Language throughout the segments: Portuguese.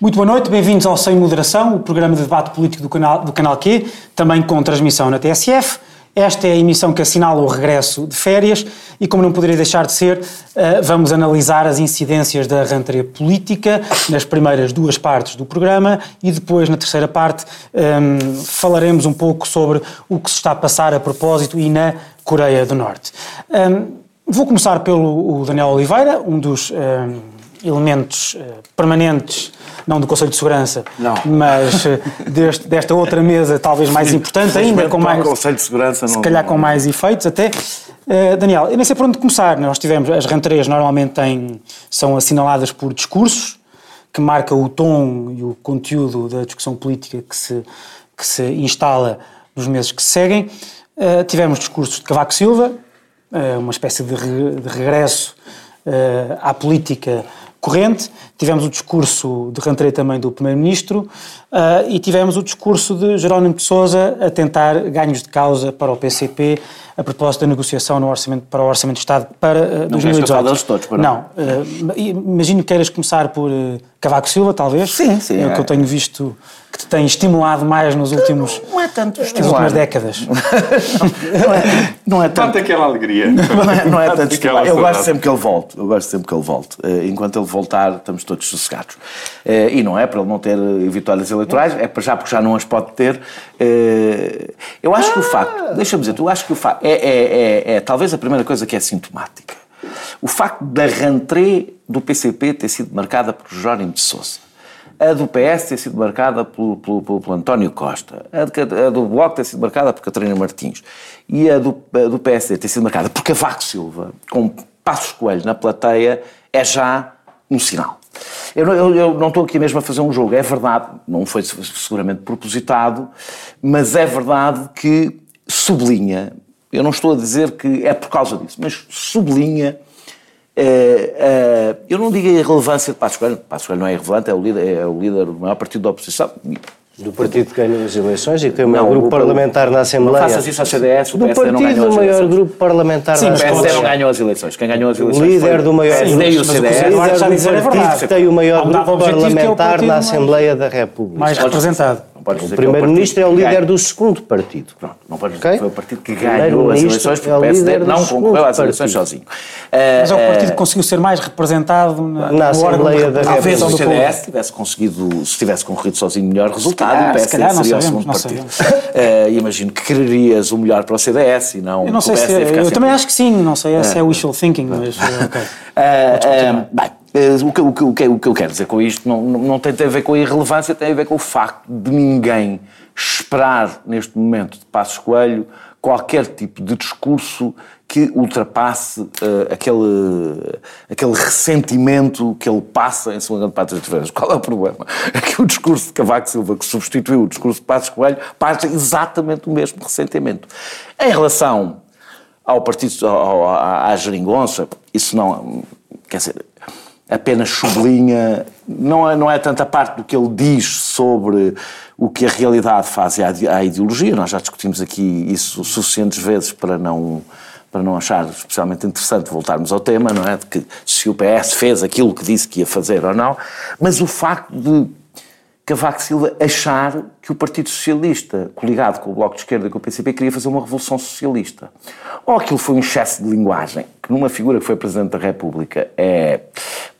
Muito boa noite, bem-vindos ao Sem Moderação, o programa de debate político do canal, do canal Q, também com transmissão na TSF. Esta é a emissão que assinala o regresso de férias e, como não poderia deixar de ser, eh, vamos analisar as incidências da rentrée política nas primeiras duas partes do programa e depois, na terceira parte, ehm, falaremos um pouco sobre o que se está a passar a propósito e na Coreia do Norte. Ehm, vou começar pelo Daniel Oliveira, um dos ehm, elementos eh, permanentes não do Conselho de Segurança, não. mas eh, deste, desta outra mesa talvez mais importante ainda, com mais, Conselho de Segurança se calhar com mais efeitos até. Uh, Daniel, eu nem sei por onde começar, nós tivemos, as rentrées normalmente têm, são assinaladas por discursos, que marcam o tom e o conteúdo da discussão política que se, que se instala nos meses que se seguem. Uh, tivemos discursos de Cavaco Silva, uh, uma espécie de, re, de regresso à política corrente, tivemos o discurso de rentrée também do Primeiro-Ministro uh, e tivemos o discurso de Jerónimo de Sousa a tentar ganhos de causa para o PCP a propósito da negociação no orçamento, para o Orçamento de Estado para uh, 2018. Não todos, para não. Uh, imagino que queiras começar por uh, Cavaco Silva, talvez. Sim, sim. É, é o que eu tenho visto que te tem estimulado mais nos últimos... Não, não é tanto Nas últimas décadas. não, é, não é tanto... aquela alegria. Não é, não é tanto. Eu gosto sempre que ele volte. Eu gosto sempre que ele volte. Uh, enquanto ele voltar, estamos todos sossegados. Uh, e não é para ele não ter vitórias eleitorais, é para já porque já não as pode ter. Uh, eu acho ah. que o facto... Deixa-me dizer, eu acho que o facto... É, é, é, é talvez a primeira coisa que é sintomática. O facto da rentrée do PCP ter sido marcada por Jónimo de Sousa a do PS ter sido marcada pelo, pelo, pelo, pelo António Costa, a, de, a, do Bloco ter sido marcada por Catarina Martins e a do, a do PSD ter sido marcada por Cavaco Silva, com Passos Coelho na plateia, é já um sinal. Eu, eu, eu, não estou aqui mesmo a fazer um jogo, é verdade, não foi seguramente propositado, mas é verdade que sublinha, eu não estou a dizer que é por causa disso, mas sublinha é, é, eu não digo a irrelevância de Passos Coelho, Passos Coelho não é irrelevante, é o líder, é o líder do maior partido da oposição. Do partido que ganhou as eleições e que tem o maior não, grupo o, parlamentar na Assembleia. Não faças isso ao CDS, o do PSD não ganhou as eleições. maior grupo parlamentar Sim, na Assembleia. o PSD não ganhou as eleições. Quem ganhou as eleições O líder foi do maior grupo, o CDS. líder do partido que tem o maior grupo parlamentar na Assembleia da República. Mais representado. O Primeiro-Ministro é o líder do segundo partido. Pronto, não pode dizer okay? que foi o partido que ganhou as eleições, porque é o PSD não concorreu às eleições sozinho. Mas é o eh, partido que conseguiu ser mais representado na, na Assembleia da República. Talvez o CDS tivesse conseguido, se tivesse concorrido sozinho, melhor resultado, o PSD seria o segundo partido. Uh, imagino que quererias o melhor para o CDS e não eu não sei se, Eu também acho que sim, não sei se é wishful thinking, mas ok. Bem, eh, o que, o, que, o, que, o que eu quero dizer com isto não, não tem a ver com a irrelevância, tem a ver com o facto de ninguém esperar, neste momento, de Passos Coelho, qualquer tipo de discurso que ultrapasse uh, aquele, aquele ressentimento que ele passa em cima de Patas de Freitas. Qual é o problema? É que o discurso de Cavaco Silva, que substituiu o discurso de Passos Coelho, passa exatamente o mesmo ressentimento. Em relação ao partido, ao, à, à geringonça, isso não... Quer dizer, apenas sublinha, não é, não é tanta parte do que ele diz sobre o que a realidade faz à ideologia, nós já discutimos aqui isso suficientes vezes para não, para não achar especialmente interessante voltarmos ao tema, não é? De que se o PS fez aquilo que disse que ia fazer ou não, mas o facto de Cavaco Silva achar que o Partido Socialista, coligado com o Bloco de Esquerda e com o PCP, queria fazer uma revolução socialista. Ou aquilo foi um excesso de linguagem, que numa figura que foi Presidente da República é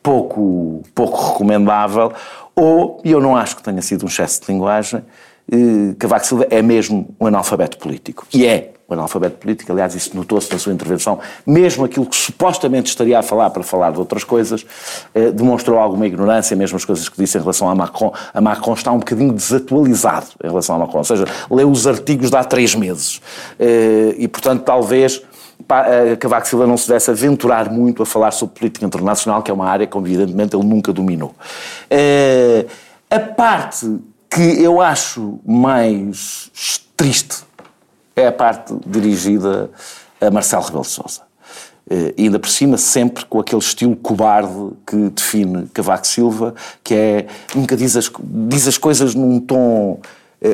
pouco, pouco recomendável, ou, e eu não acho que tenha sido um excesso de linguagem, eh, Cavaco Silva é mesmo um analfabeto político. E é o analfabeto político, aliás, isso notou-se na sua intervenção, mesmo aquilo que supostamente estaria a falar para falar de outras coisas, eh, demonstrou alguma ignorância, mesmo as coisas que disse em relação a Macron. A Macron está um bocadinho desatualizado em relação a Macron, ou seja, leu os artigos de há três meses. Eh, e, portanto, talvez eh, Cavaco Silva não se desse aventurar muito a falar sobre política internacional, que é uma área que, evidentemente, ele nunca dominou. Eh, a parte que eu acho mais triste é a parte dirigida a Marcelo Rebelo de Sousa. Eh, e ainda por cima, sempre com aquele estilo cobarde que define Cavaco Silva, que é, nunca diz as, diz as coisas num tom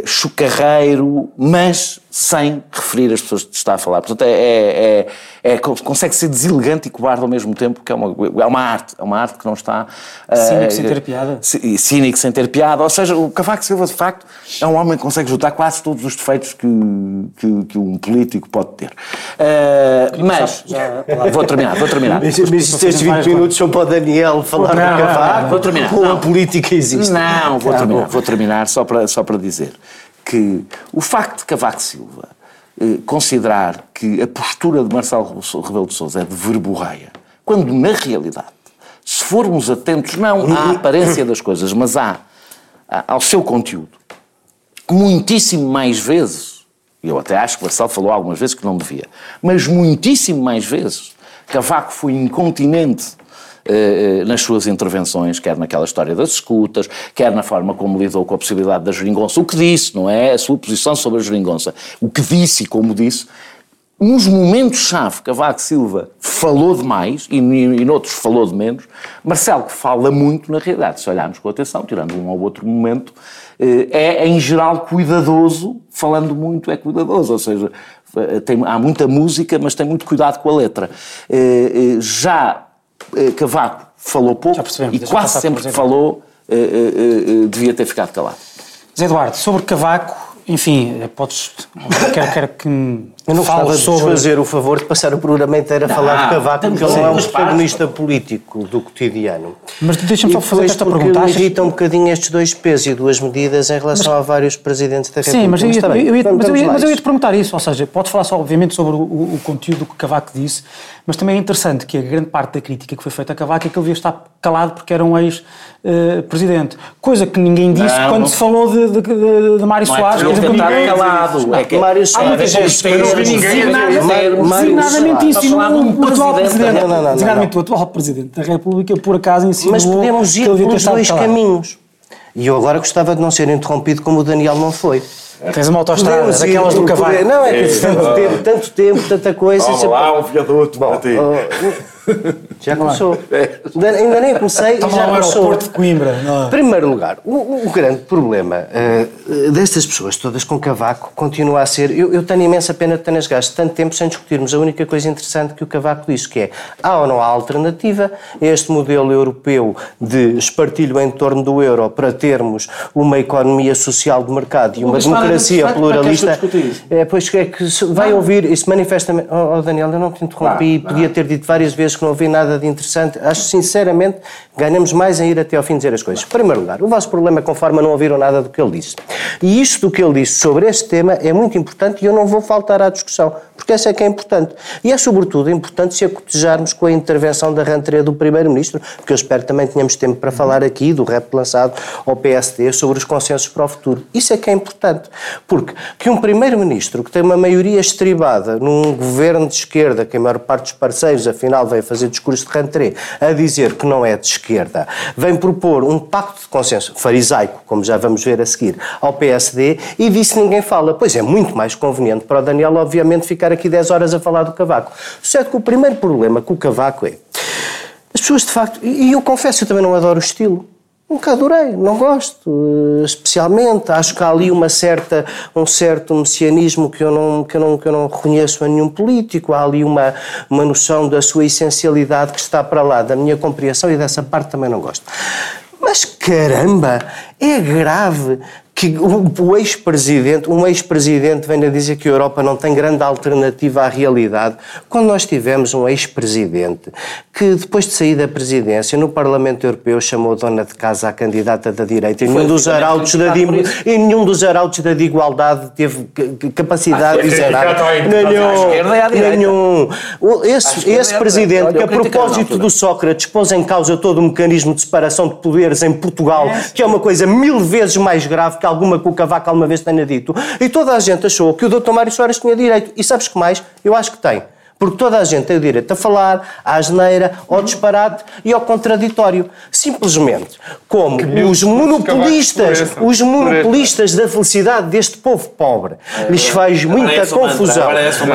chocarreiro, mas sem referir as pessoas que está a falar. Portanto, é, é, é, é, consegue ser deselegante e cobarde ao mesmo tempo, que é uma, é uma arte, é uma arte que não está... Cínico uh, sem ter piada. Cínico sem ter piada, ou seja, o Cavaco Silva, de facto, é um homem que consegue juntar quase todos os defeitos que, que, que um político pode ter. Uh, mas, já, vou terminar, vou terminar. Mas, mas estes 20 minutos são para o Daniel falar não, do Cavaco, vou terminar. como a política existe. Não, vou terminar, vou terminar só para, só para dizer que o facto de Cavaco Silva eh, considerar que a postura de Marcelo Rebelo de Sousa é de verborreia, quando na realidade, se formos atentos não à aparência das coisas, mas à, ao seu conteúdo, muitíssimo mais vezes, e eu até acho que Marcelo falou algumas vezes que não devia, mas muitíssimo mais vezes, Cavaco foi incontinente eh, eh, nas suas intervenções, quer naquela história das escutas, quer na forma como lidou com a possibilidade da geringonça. O que disse, não é? A sua posição sobre a geringonça. O que disse e como disse, nos momentos-chave, Cavaco Silva falou demais e, e noutros falou de menos. Marcelo, que fala muito, na realidade, se olharmos com atenção, tirando um ou outro momento, eh, é, em geral, cuidadoso. Falando muito, é cuidadoso. Ou seja, tem, há muita música, mas tem muito cuidado com a letra. Já eh, Cavaco falou pouco e quase sempre que falou eh, eh, devia ter ficado calado. Zé Eduardo, sobre Cavaco, enfim, podes. Quero, quero que me eu não gostava sobre... de fazer o favor de passar o programa inteiro a falar de Cavaco, porque ele não é um protagonista político do cotidiano. Mas deixa-me só fazer esta pergunta. Achas... irritam um bocadinho estes dois pesos e duas medidas em relação mas... a vários presidentes da República. Sim, mas eu ia, mas, eu ia, mas, eu ia, mas eu ia te perguntar isso, ou seja, podes falar só, obviamente, sobre o, o, conteúdo que Cavaco disse, mas também é interessante que a grande parte da crítica que foi feita a Cavaco é que ele devia estar calado porque era um ex-presidente. Coisa que ninguém disse não, quando não. se falou de, de, de, de Mário não Soares. Não é que ele calado. É que Mário Soares vi nada, designadamente insinuou o atual Presidente. Não, não, não, designadamente o atual Presidente da República, por acaso, insinuou Mas podemos ir pelos dois caminhos. E eu agora gostava de não ser interrompido como o Daniel não foi. Tens uma autostrada, daquelas do cavalo. Não, é que tanto tempo, tanto tempo, tanta coisa. Vamos lá, um viaduto Bom, já começou. Ainda, ainda nem comecei e já começou. Porto de Coimbra. Primeiro lugar, o, o grande problema uh, destas pessoas todas com Cavaco continua a ser. Eu, eu tenho imensa pena de ter gasto tanto tempo sem discutirmos a única coisa interessante que o Cavaco disse, que é há ou não há alternativa a este modelo europeu de espartilho em torno do euro para termos uma economia social de mercado e uma democracia pluralista. É, pois é que vai ouvir isso manifestamente. Oh, oh Daniel, eu não te interrompi, não, podia ter dito várias vezes que não ouvi nada de interessante. Acho sinceramente ganhamos mais em ir até ao fim dizer as coisas. Em primeiro lugar, o vosso problema é conforme não ouviram nada do que ele disse. E isto do que ele disse sobre este tema é muito importante e eu não vou faltar à discussão, porque essa é que é importante. E é sobretudo importante se acotejarmos com a intervenção da rentrée do Primeiro-Ministro, porque eu espero que também tenhamos tempo para falar aqui do rep lançado ao PSD sobre os consensos para o futuro. Isso é que é importante, porque que um Primeiro-Ministro que tem uma maioria estribada num governo de esquerda, que a maior parte dos parceiros afinal veio fazer discurso de rentrée, a dizer que não é de esquerda, vem propor um pacto de consenso farisaico, como já vamos ver a seguir, ao PSD e disso ninguém fala. Pois é muito mais conveniente para o Daniel, obviamente, ficar aqui 10 horas a falar do Cavaco. Certo que o primeiro problema com o Cavaco é as pessoas de facto, e eu confesso, eu também não adoro o estilo. Nunca adorei, não gosto, eh, especialmente. Acho que há ali uma certa, um certo messianismo que eu, não, que, eu não, que eu não reconheço a nenhum político. Há ali uma, uma noção da sua essencialidade que está para lá da minha compreensão e dessa parte também não gosto. Mas caramba, é grave que o ex-presidente, um ex-presidente venha dizer que a Europa não tem grande alternativa à realidade, quando nós tivemos um ex-presidente que depois de sair da presidência no Parlamento Europeu chamou dona de casa a candidata da direita e nenhum dos arautos da e nenhum dos arautos da igualdade teve capacidade de dizer nada. Nenhum, nenhum. Esse, esse presidente que a propósito do Sócrates pôs em causa todo o mecanismo de separação de poderes em Portugal, que é uma coisa mil vezes mais grave que alguma que o Cavaco alguma vez tenha dito. E toda a gente achou que o Dr. Mário Soares tinha direito. E sabes que mais? Eu acho que tem. Porque toda a gente tem o direito a falar, à asneira, ao disparate e ao contraditório. Simplesmente como os monopolistas, os monopolistas da felicidade deste povo pobre lhes faz muita confusão.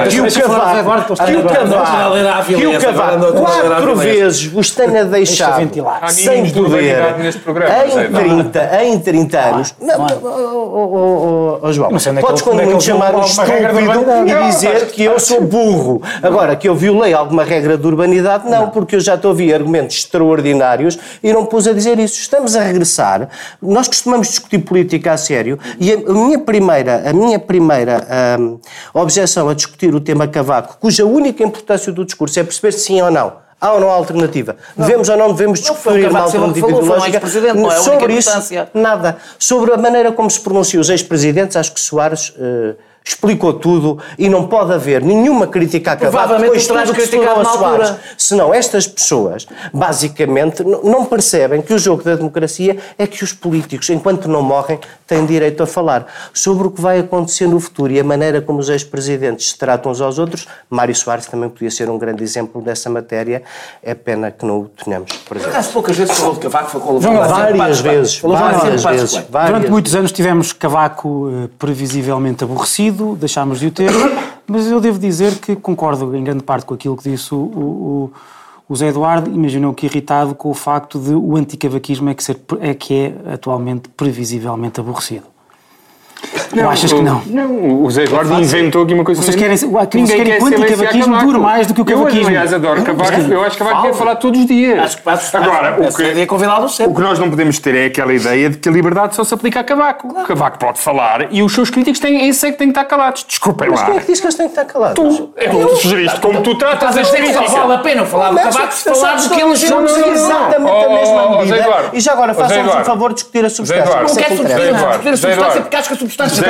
que o Cavaco, que o Cavaco, que o Cavaco quatro vezes vos tenha deixado. sem poder. em 30, em 30 anos. Não, oh, oh, oh, João, podes quando muito chamar um estúpido e dizer que eu sou burro. Agora, que eu violei alguma regra de urbanidade, não, porque eu já estou a ouvir argumentos extraordinários e não pus a dizer isso. Estamos a regressar. Nós costumamos discutir política a sério e a minha primeira, a minha primeira hum, objeção a discutir o tema Cavaco, cuja única importância do discurso é perceber se sim ou não. Há ou não há alternativa? Devemos ou não devemos discutir uma alternativa ideológica? Não é Sobre isso, nada. Sobre a maneira como se pronunciam os ex-presidentes, acho que Soares... Uh, explicou tudo e não pode haver nenhuma crítica a Cavaco depois tudo que se tornou a Soares. Senão estas pessoas, basicamente, não percebem que o jogo da democracia é que os políticos, enquanto não morrem, têm direito a falar. Sobre o que vai acontecer no futuro e a maneira como os ex-presidentes se tratam uns aos outros, Mário Soares também podia ser um grande exemplo dessa matéria. É pena que não o tenhamos presente. Há poucas vezes falou de Cavaco, falou de Várias vezes. Várias vezes. Durante muitos anos tivemos Cavaco eh, previsivelmente aborrecido deixámos de o ter, mas eu devo dizer que concordo em grande parte com aquilo que disse o, o, o Zé Eduardo, imaginou que irritado com o facto de o anticavaquismo é que, ser, é que é atualmente previsivelmente aborrecido. Não, Ou achas que não? Não, o Zé Eduardo é inventou aqui uma coisa. Vocês querem, ninguém querem que o anticavaquismo dure mais do que o cavaquismo. Eu, aliás, adoro cavaco. Eu acho que Cavaco quer falar todos os dias. Acho que passa, Agora, o que, é convidado sempre. o que nós não podemos ter é aquela ideia de que a liberdade só se aplica a Cavaco. Claro. Cavaco pode falar e os seus críticos têm, esse é que têm que estar calados. Desculpem lá. Mas quem é que diz que eles têm que estar calados? Tu, é tu sugeriste como tu tratas as críticas. Só vale a pena falar do Cavaco se falares que eles são exatamente a mesma medida. E já agora, façam-nos o favor de discutir a substância. Não quero discutir a substância porque acho que a substância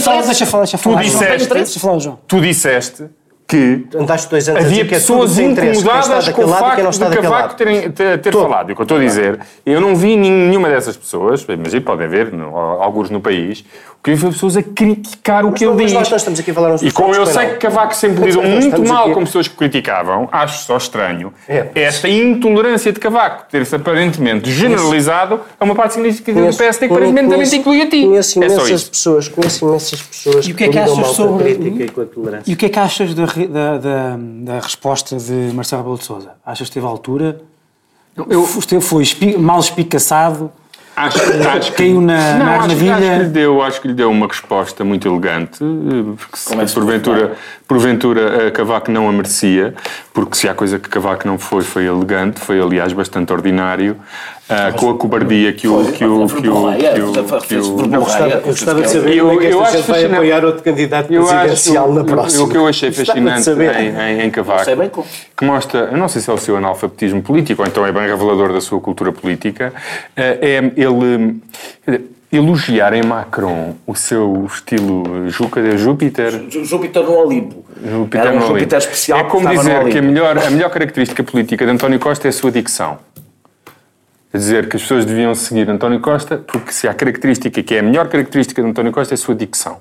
falar, deixa falar, deixa falar. Tu disseste, deixa falar, João. Tu disseste que dois anos havia pessoas incomodadas com o facto de Cavaco terem, ter, ter falado. E o que eu estou a dizer, eu não vi nenhuma dessas pessoas, mas podem haver, alguns no país, que havia pessoas a criticar o mas que ele diz. Nós estamos aqui a falar e como eu sei que Cavaco sempre lidou muito mal aqui... com pessoas que criticavam, acho só estranho é. esta intolerância de Cavaco ter-se aparentemente generalizado a uma parte significativa do PSD que aparentemente inclui a ti. Conheço é imensas pessoas, conheço imensas pessoas e o que é que achas sobre crítica e com a tolerância. E o que é que achas da, da, da, da resposta de Marcelo Rebelo de Sousa? Achas que esteve à altura? Eu, foi mal espicaçado? Acho, acho que caiu na, não, na armadilha. Acho, acho, que lhe deu, acho que lhe deu uma resposta muito elegante, porque se, é porventura, porventura Cavaco não a merecia, porque se há coisa que Cavaco não foi, foi elegante, foi aliás bastante ordinário. Uh, com a cobardia que o que o que o que o eu gostava de saber como é que esta gente vai apoiar outro candidato presidencial na próxima. O que eu achei fascinante em, em, Cavaco, que mostra, eu não sei se é o seu analfabetismo político ou então é bem revelador da sua cultura política, é ele elogiar em Macron o seu estilo Júpiter, Júpiter, Júpiter no Olimpo. Júpiter, Era um no Júpiter especial. É como dizer que a melhor, a melhor característica política de António Costa é a sua dicção. A dizer que as pessoas deviam seguir António Costa, porque se há característica que é a melhor característica de António Costa é a sua dicção,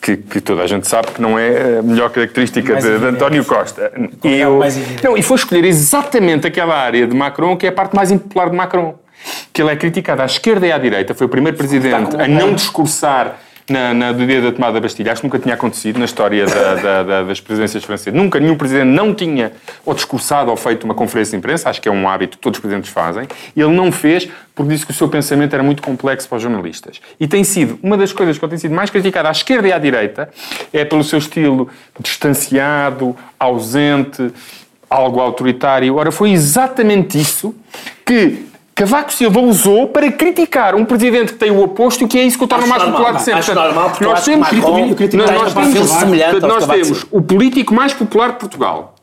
que, que toda a gente sabe que não é a melhor característica de, de, António Costa. E, eu, não, e foi escolher exatamente aquela área de Macron que é a parte mais impopular de Macron, que ele é criticado à esquerda e à direita, foi o primeiro presidente a não discursar na, na, do dia da tomada da Bastilha. Acho que nunca tinha acontecido na história da, da, da, das presidências francesas. Nunca nenhum presidente não tinha ou discursado ou feito uma conferência de imprensa. Acho que é um hábito que todos os presidentes fazem. E ele não fez porque disse que o seu pensamento era muito complexo para os jornalistas. E tem sido, uma das coisas que ele tem sido mais criticada à esquerda e à direita é pelo seu estilo distanciado, ausente, algo autoritário. Ora, foi exatamente isso que Cavaco Silva usou para criticar um presidente que tem o oposto e que é isso que o torna mais popular de sempre. Acho normal, porque nós temos, Macron, nós, nós temos, nós temos o político mais popular de Portugal.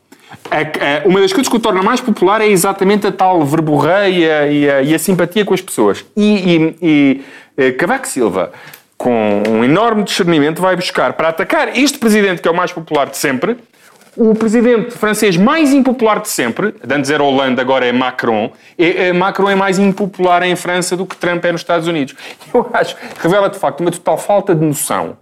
uma das coisas que o torna mais popular é exatamente a tal verborreia e a, e a simpatia com as pessoas. E, e, e eh, Cavaco Silva, com um enorme discernimento, vai buscar para atacar este presidente que é o mais popular de sempre, o presidente francês mais impopular de sempre, antes era Hollande, agora é Macron, é, é, Macron é mais impopular em França do que Trump é nos Estados Unidos. Eu acho revela de facto uma total falta de noção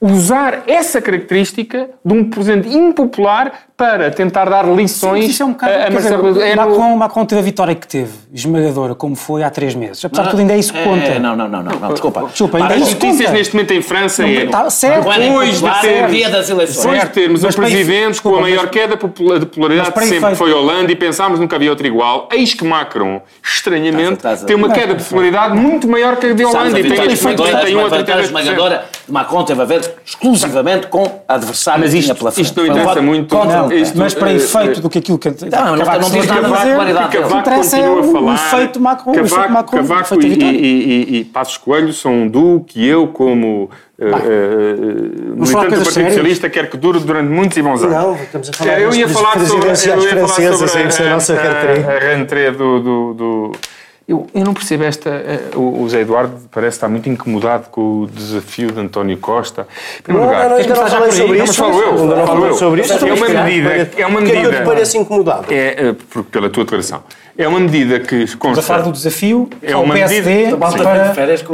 usar essa característica de um presidente impopular para tentar dar lições Isso é um bocado. a, a dizer, Marcelo é no- Macron, Macron teve a vitória que teve, esmagadora, como foi há três meses. Apesar de tudo, ainda é isso que conta. É, não, não, não, não, não, desculpa. Desculpa, ainda Para, é As isso notícias conta. neste momento em França é. Tá certo. Depois de termos, dia das eleições. depois de termos um Mas efe- presidente desculpa, com a maior mas- queda de popularidade Mas sempre foi Hollande e pensámos que nunca havia outro igual, eis que Macron, estranhamente, a- tem uma Mas- queda de popularidade muito maior que a de Sabes, Hollande a e tem vitória este momento esmagadora- 31 a a vitória 32%. esmagadora de Macron teve a ver exclusivamente com a adversário Mas isto- pela frente. isto não interessa muito. contra Não, o Isto- mas para eh, efeito eh, do que aquilo que não, não Cavaco diz está a nada da que dele. Cavaco interessa é a o- o efeito Macron, o efeito Cavaco, o Cavaco e, e, e, e Passos Coelho são um duo que eu, como eh, eh, falar militante do coisas Partido sérias? Socialista, quero que dure durante muitos e bons anos. Não, estamos a falar É, eu ia falar sobre, eu ia falar francesas, sobre é isso a nossa rentrée. a, a rentrée do... do, do- Eu, eu não percebo esta... eh, O, o Zé Eduardo parece estar muito incomodado com o desafio de António Costa. Em primeiro Não, lugar, não, não, ainda não falei sobre isso. mas falo eu, Ainda não falo eu. sobre isso. É uma medida- é uma Porque é que eu medida- te pareço incomodado? é, eh, por- pela tua declaração, é uma medida que Estamos a falar consta... do desafio É uma PSD medida- para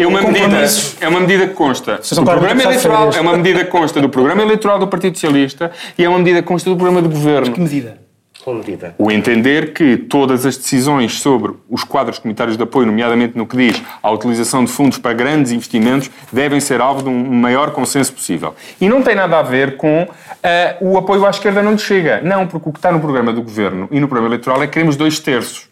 É uma, medida, é uma medida que consta do programa eleitoral, é uma medida que consta do programa eleitoral do Partido Socialista e é uma medida que consta do programa de governo. Que medida? O entender que todas as decisões sobre os quadros comunitários de apoio, nomeadamente no que diz à utilização de fundos para grandes investimentos, devem ser alvo de um maior consenso possível. E não tem nada a ver com ah, o apoio à esquerda não lhe chega. Não, porque o que está no programa do governo e no programa eleitoral é que queremos dois terços.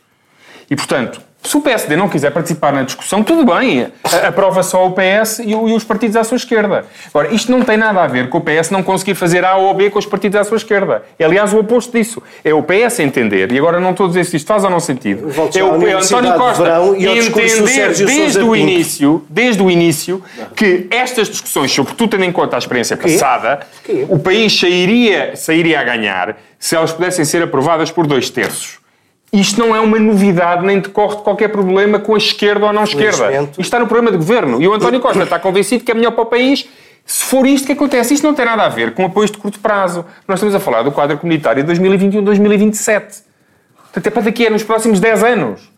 E, portanto, se o PSD não quiser participar na discussão, tudo bem, aprova só o PS e, os partidos à sua esquerda. Agora, isto não tem nada a ver com o PS não conseguir fazer A ou B com os partidos à sua esquerda. É, aliás, o oposto disso. É o PS entender, e agora não estou a dizer se isto faz ou não sentido, é o é o Universidade António Costa e entender desde o início, desde o início, que estas discussões, sobretudo tendo em conta a experiência passada, o país sairia, sairia a ganhar se elas pudessem ser aprovadas por dois terços. Isto não é uma novidade, nem decorre de qualquer problema com a esquerda ou a não esquerda. Isto está no programa de governo. E o António Costa está convencido que é melhor para o país se for isto que acontece. Isto não tem nada a ver com apoios de curto prazo. Nós estamos a falar do quadro comunitário de 2021-2027. Portanto, é para daqui, é nos próximos 10 anos.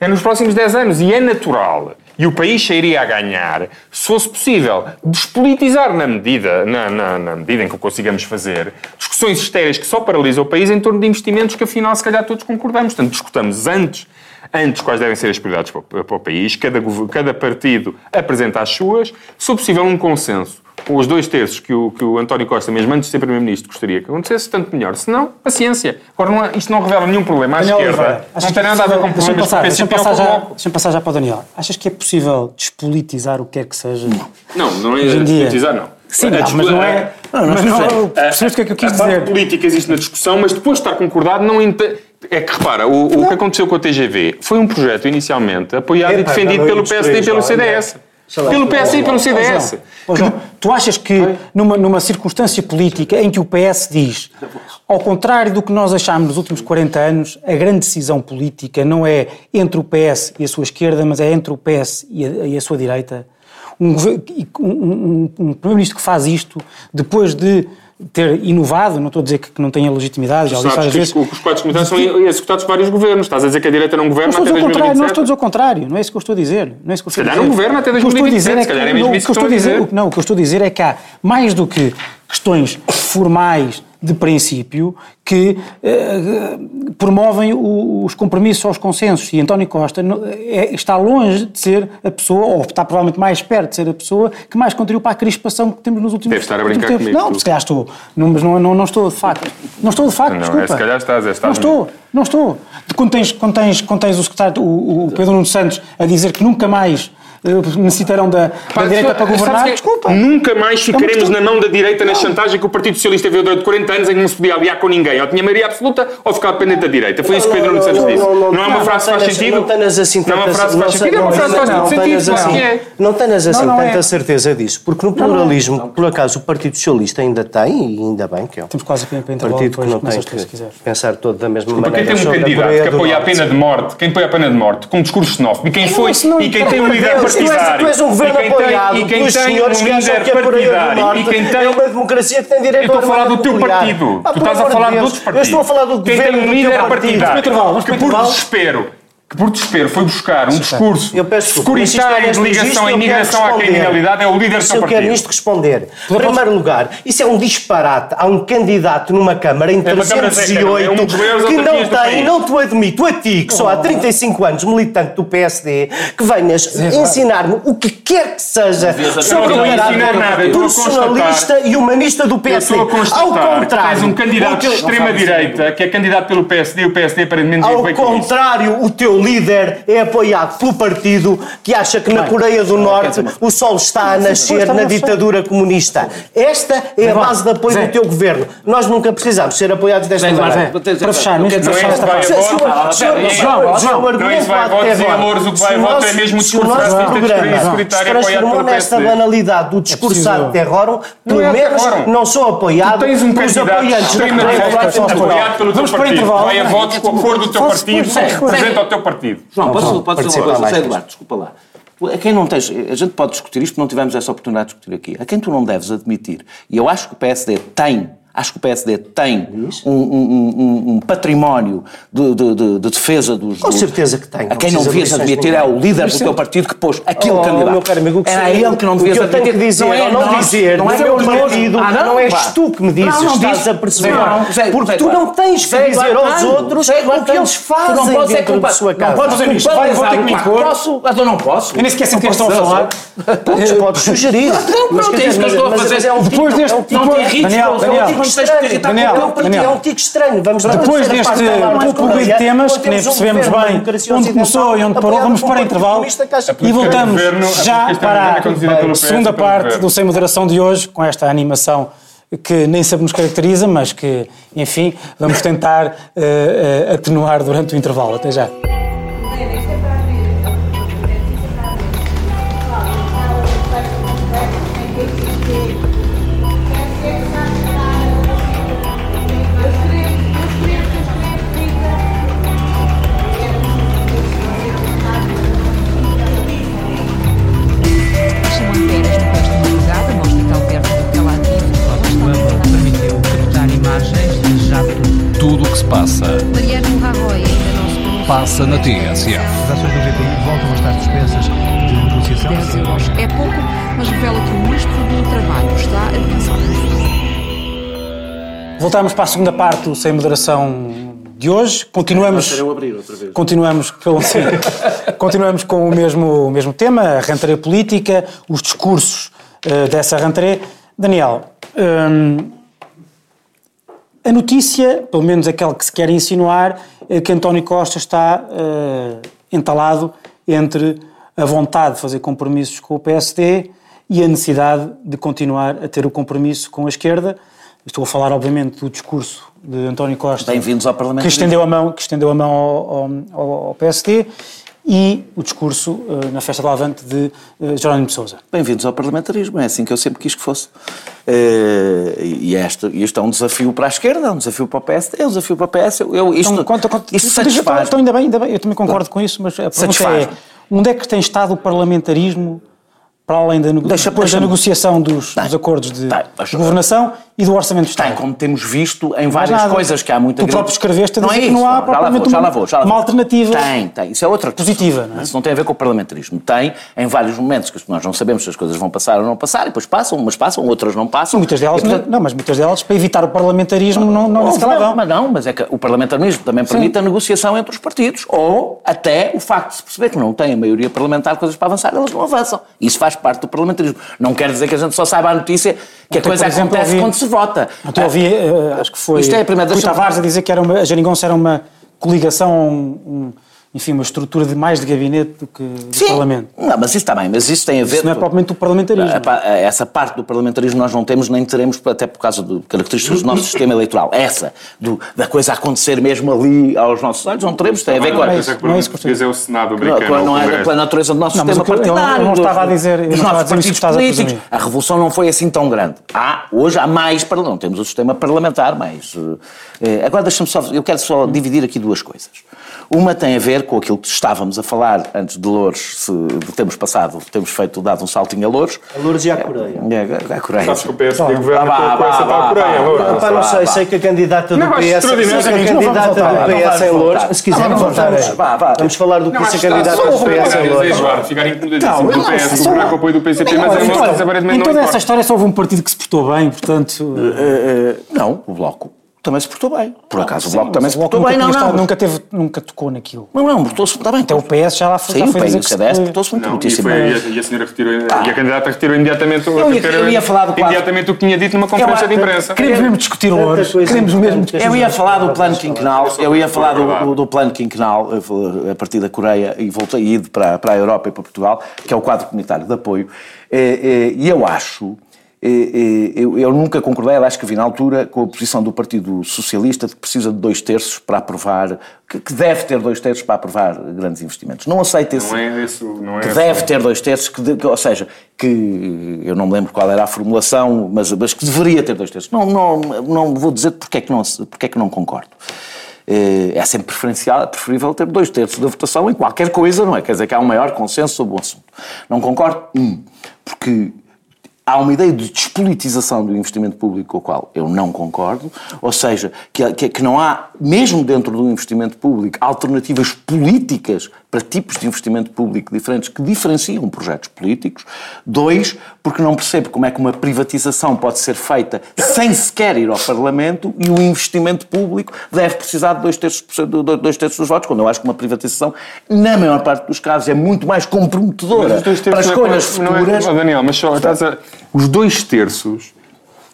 É nos próximos 10 anos. E é natural. E o país sairia a ganhar se fosse possível despolitizar na medida, na, na- na medida em que o consigamos fazer discussões estéreis que só paralisam o país em torno de investimentos que afinal se calhar todos concordamos. Portanto, discutamos antes, antes quais devem ser as prioridades para o, para o país, cada, cada partido apresenta as suas, se possível um consenso os dois terços que o, que o António Costa, mesmo antes de ser Primeiro-Ministro, gostaria que acontecesse, tanto melhor. Se não, paciência. Agora, não há- isto não revela nenhum problema à Daniel esquerda. Oliveira, Não tem que nada a ver é com problemas passar, ou passar, já, deixa-me passar já para o Daniel. Achas que é possível despolitizar o que quer que seja? Não, não é Hoje em dia. politizar, não. Sim, A não, mas não é. a- mas não, percebes o que é que eu quis a dizer? política existe na discussão, mas depois de estar concordado, não É que repara, o, o que aconteceu com a TGV foi um projeto inicialmente apoiado e defendido não pelo PSD e pelo CDS. Lá. Pelo PSD e pelo CDS. Ó, João, tu achas que numa, numa circunstância política em que o PS diz, ao contrário do que nós achámos nos últimos 40 anos, a grande decisão política não é entre o PS e a sua esquerda, mas é entre o PS e a, e a sua direita? Um, um, um- um primeiro-ministro que faz isto, depois de ter inovado, não estou a dizer que não tenha legitimidade, já o Sabes que vezes, os, os quadros comunitários são executados por vários governos. Estás a dizer que a direita não governa até todos ao contrário, nós 2027? todos ao contrário, não é isso que eu estou a dizer. Não é isso que eu estou calhar a dizer. não governa até O que eu estou a dizer 2027, é se calhar é mesmo não, isso o que estou a a dizer. dizer. Não, o que eu estou a dizer é que há mais do que questões formais de princípio que eh, promovem o- os compromissos aos consensos. E António Costa não- é- está longe de ser a pessoa, ou está provavelmente mais perto de ser a pessoa, que mais contribuiu para a crispação que temos nos últimos Deve estar a brincar tempos. comigo, Não, tu. se calhar estou. Não, mas não, não, não estou, de facto. Não estou, de facto, Não, é, desculpa. se calhar estás, é, estás Não estou, não estou. Quando tens, quando tens, quando tens o secretário, o, o Pedro Nuno Santos, a dizer que nunca mais eh, necessitarão da, da direita para governar, que desculpa. Nunca mais É ficaremos na mão da direita na Não. chantagem que o Partido Socialista viu durante 40 anos em que não se podia aliar com ninguém. Ou tinha maioria absoluta ou ficava dependente da direita. Foi isso que Pedro Nuno Santos disse. Não é uma frase que faz sentido? Não tenhas assim Não é uma tanta- frase que faz não sentido? É uma não- frase que faz não todo sentido. assim- é. Não tenhas assim Não, não tanta é. certeza disso, porque no pluralismo, que por acaso o Partido Socialista ainda tem, e ainda bem que é um Temos quase para para intervalo, partido que não tem que pensar todo da mesma quem maneira tem um candidato que apoia a pena de morte, quem apoia a pena de morte, com um discurso xenófobo, e quem foi, não e quem tem um líder Deus, tu és- tu és um governo e apoiado tem, e quem pelos tem senhores um que acham que a Coreia do partidário, e Norte quem é tem... uma democracia que tem direito Eu estou a falar do teu partido. Ah, tu estás a de falar de outros partidos. Eu estou a falar do Quem governo tem um do líder partidário que por desespero que por desespero foi buscar um discurso Eu peço é securitário de ligação à imigração à criminalidade é o líder do Se seu eu quero partido. nisto responder. Em primeiro lugar, isso é um disparate. Há um candidato numa Câmara em É uma Câmara Zé Câmara, é 308 dos maiores que não tem, não te admito, a ti, que sou há 35 anos militante do PSD, que venhas ensinar-me o que quer que seja sobre o caráter personalista e humanista do PSD. Ao contrário, tens um candidato de extrema-direita que é candidato pelo PSD e o PSD aparentemente Ao contrário, o teu líder é apoiado pelo partido que acha que na Coreia do Norte o sol está a nascer na ditadura comunista. Esta é a base de apoio do teu governo. Nós nunca precisamos ser apoiados desta maneira. Para fechar, mesmo para Não é fechar esta parte. voto. João, o argumento é vai e valores, o que vai o voto nosso- é mesmo o discurso nosso racista de transformou nesta banalidade do discurso preciso- ad terrorum, pelo é menos não sou apoiado um pelos apoiantes da extrema Coreia do Norte Vamos para partido. intervalo. Vai a votos com do teu partido, representa o teu partido. João, posso, posso dizer uma coisa? José. Eduardo, desculpa lá. A quem não tens, a gente pode discutir isto, não tivemos essa oportunidade de discutir aqui. A quem tu não deves admitir, e eu acho que o PSD tem, acho que o PSD tem um, um- um- um património de, de- de- de defesa dos. Com certeza que tem, A não quem não devias admitir é o líder do teu partido que pôs aquele Oh, candidato. meu caro amigo, que Era ele que não o devias que eu tenho que admitir. dizer Não é não nós, dizer, não é meu partido, Ah, não és pá. tu que me dizes, Não, não estás a perceber. Não, Porque tu não tens que dizer aos não. outros o que não. eles Tu não fazem podes é sua Não casa. podes Ministro, vai, vou ter que me impor. Posso? Mas eu não posso. Eu nem sequer sei o que é estão a falar. Podes, sugerir. Não, pronto, quer é isso que eu estou a fazer. é um Depois deste- é um tico- depois- é um tico- Daniel, é um Daniel. tico estranho. Daniel, É um Daniel. É tico estranho. Vamos lá. Depois deste Malásia, de temas, que nem um percebemos bem onde começou e onde parou, vamos para intervalo que- e voltamos já para é a segunda parte do Sem Moderação de hoje, com esta animação que nem sempre nos caracteriza, mas que, enfim, vamos tentar eh, eh, atenuar durante o intervalo. Até já. Que se passa, Mariano Rajoy ainda não passa na TSF. As ações do GTI voltam a estar suspensas de negociação. 10 euros. É pouco, mas revela que o Ministro do Trabalho está a pensar. Voltamos para a segunda parte do Sem Moderação de hoje. Continuamos. Continuamos, pelo, sim, continuamos com o mesmo, o mesmo tema, a rentrée política, os discursos eh, dessa rentrée. Daniel, hum, a notícia, pelo menos aquela que se quer insinuar, é que António Costa está eh, entalado entre a vontade de fazer compromissos com o PSD e a necessidade de continuar a ter o compromisso com a esquerda. Estou a falar, obviamente, do discurso de António Costa. Bem-vindos ao Parlamento. Que estendeu a mão, que estendeu a mão ao, ao- ao PSD e o discurso eh, na festa do Avante de eh, Jerónimo de Sousa. Bem-vindos ao parlamentarismo, é assim que eu sempre quis que fosse. Eh, e este, isto é um desafio para a esquerda, é um desafio para o PSD, é um desafio para o PS. Eu, eu- isto, Então, quanto, quanto, isto então, satisfaz. Então, ainda bem, ainda bem, eu também concordo com isso, mas a pergunta é: onde é que tem estado o parlamentarismo para além da, nego- Deixa- da negociação dos, dos acordos de. Deixa- de governação e do Orçamento de Tem, Estado? como temos visto em várias coisas que há muita Tu grande- próprio escreveste a não dizer é que não isso, há já lá vou, propriamente já lá vou, já lá uma alternativa Tem, tem. Isso é outra questão. positiva, não é? Isso não tem a ver com o parlamentarismo. Tem em vários momentos que nós não sabemos se as coisas vão passar ou não passar, e depois passam, umas passam, outras não passam. Muitas delas, E, portanto, não, mas muitas delas, para evitar o parlamentarismo, não, não, Não, se não, vão. mas não, mas é que o parlamentarismo também permite a negociação entre os partidos. Ou até o facto de se perceber que não tem a maioria parlamentar coisas para avançar, elas não avançam. Isso faz parte do parlamentarismo. Não quer dizer que a gente só saiba a notícia que a coisa exemplo, acontece quando se vota. Ontem ouvi, eh, acho que foi Isto é a primeira- Rui Tavares a dizer que era uma, a Jeringonça era uma coligação, um- enfim, uma estrutura de mais de gabinete do que do Sim. Parlamento. Não, mas isso está bem, mas isso tem a ver. Isso não é propriamente o parlamentarismo. A pa- Essa parte do parlamentarismo nós não temos nem teremos, até por causa de características do nosso sistema eleitoral. Essa, do- da coisa acontecer mesmo ali aos nossos olhos, não teremos, tem a ver com a, é isso, é não é isso que eu português é o Senado Não, americano. não ou o é pela natureza do nosso Não, sistema não- partidário. eu não estava a dizer- não dos a nossos partidos a políticos. presumir. A revolução não foi assim tão grande. Há, hoje há mais não temos o sistema parlamentar, mas eh, agora deixa-me só, eu quero só dividir aqui duas coisas. Uma tem a ver com aquilo que estávamos a falar antes de Louros, se de termos passado, temos feito, dado um saltinho a Louros. A Lourdes e a Coreia. É, a Coreia. Sabes que o PSD governa Vá, com, com vá, essa vá, tal Coreia, vá. Pá, não sei, sei que a candidata do Não, PS, a Não vamos candidata do não PS vamos em voltar. Lourdes, se quiser Não, vamos voltar, vamos falar do que Não, a candidata do uma PS em coisa, Lourdes. Eduardo, ficar incomodadíssimo Não, do não, PS governar com o apoio do PCP, mas Olha, em Lourdes olha, aparentemente em não toda essa história só houve um partido que se portou bem, portanto. Eh, eh, não, o Bloco também se portou bem. Por acaso, o Bloco também se portou bem. nunca, Não, estado- não. nunca, teve, nunca tocou naquilo. Não, não, portou-se está bem. Até o PS já lá foi, Sim, já o foi o CDS se- portou-se muito, Não, e, muitíssimo foi, bem. e, a, e a senhora retirou, e a candidata retirou imediatamente, o- Eu ia- eu ia falar do imediatamente o que tinha dito numa conferência de imprensa. Queremos mesmo discutir hoje. Queremos mesmo discutir. Eu ia falar do plano quinquenal, eu ia falar do, do, do plano quinquenal eh, a partir da Coreia e voltei ir para, para a Europa e para Portugal, que é o quadro comunitário de apoio. Eh, eh, E eu acho, eu, eu nunca concordei, acho que vi na altura, com a posição do Partido Socialista de que precisa de dois terços para aprovar, que, que deve ter dois terços para aprovar grandes investimentos. Não aceito esse Não é esse, não é que esse deve ter dois terços, que, de- que- ou seja, que eu não me lembro qual era a formulação, mas, mas que deveria ter dois terços. Não, não, não vou dizer porque é que não, porque é que não concordo. Eh, É sempre preferencial, preferível ter dois terços da votação em qualquer coisa, não é? Quer dizer que há um maior consenso sobre o assunto. Não concordo, um, porque há uma ideia de despolitização do investimento público com a qual eu não concordo, ou seja, que, que, que não há, mesmo dentro do investimento público, alternativas políticas para tipos de investimento público diferentes que diferenciam projetos políticos. Dois, porque não percebo como é que uma privatização pode ser feita sem sequer ir ao Parlamento e o investimento público deve precisar de dois terços, dois terços dos votos, quando eu acho que uma privatização, na maior parte dos casos, é muito mais comprometedora para terços escolhas é, futuras. É, Daniel, mas só estás a, os dois terços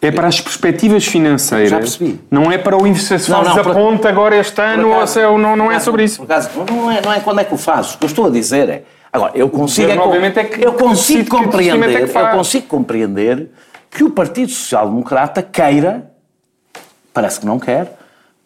é para as perspectivas financeiras. Já percebi. Não é para o investimento. Se Não, fazes não, a ponta agora este ano, ou acaso- se é- não, não por é sobre isso. Por acaso, não, é, não é quando é que o fazes. O que eu estou a dizer é. Agora, eu consigo, governo, é, é que eu consigo compreender, é eu consigo compreender que o Partido Social Democrata queira, parece que não quer,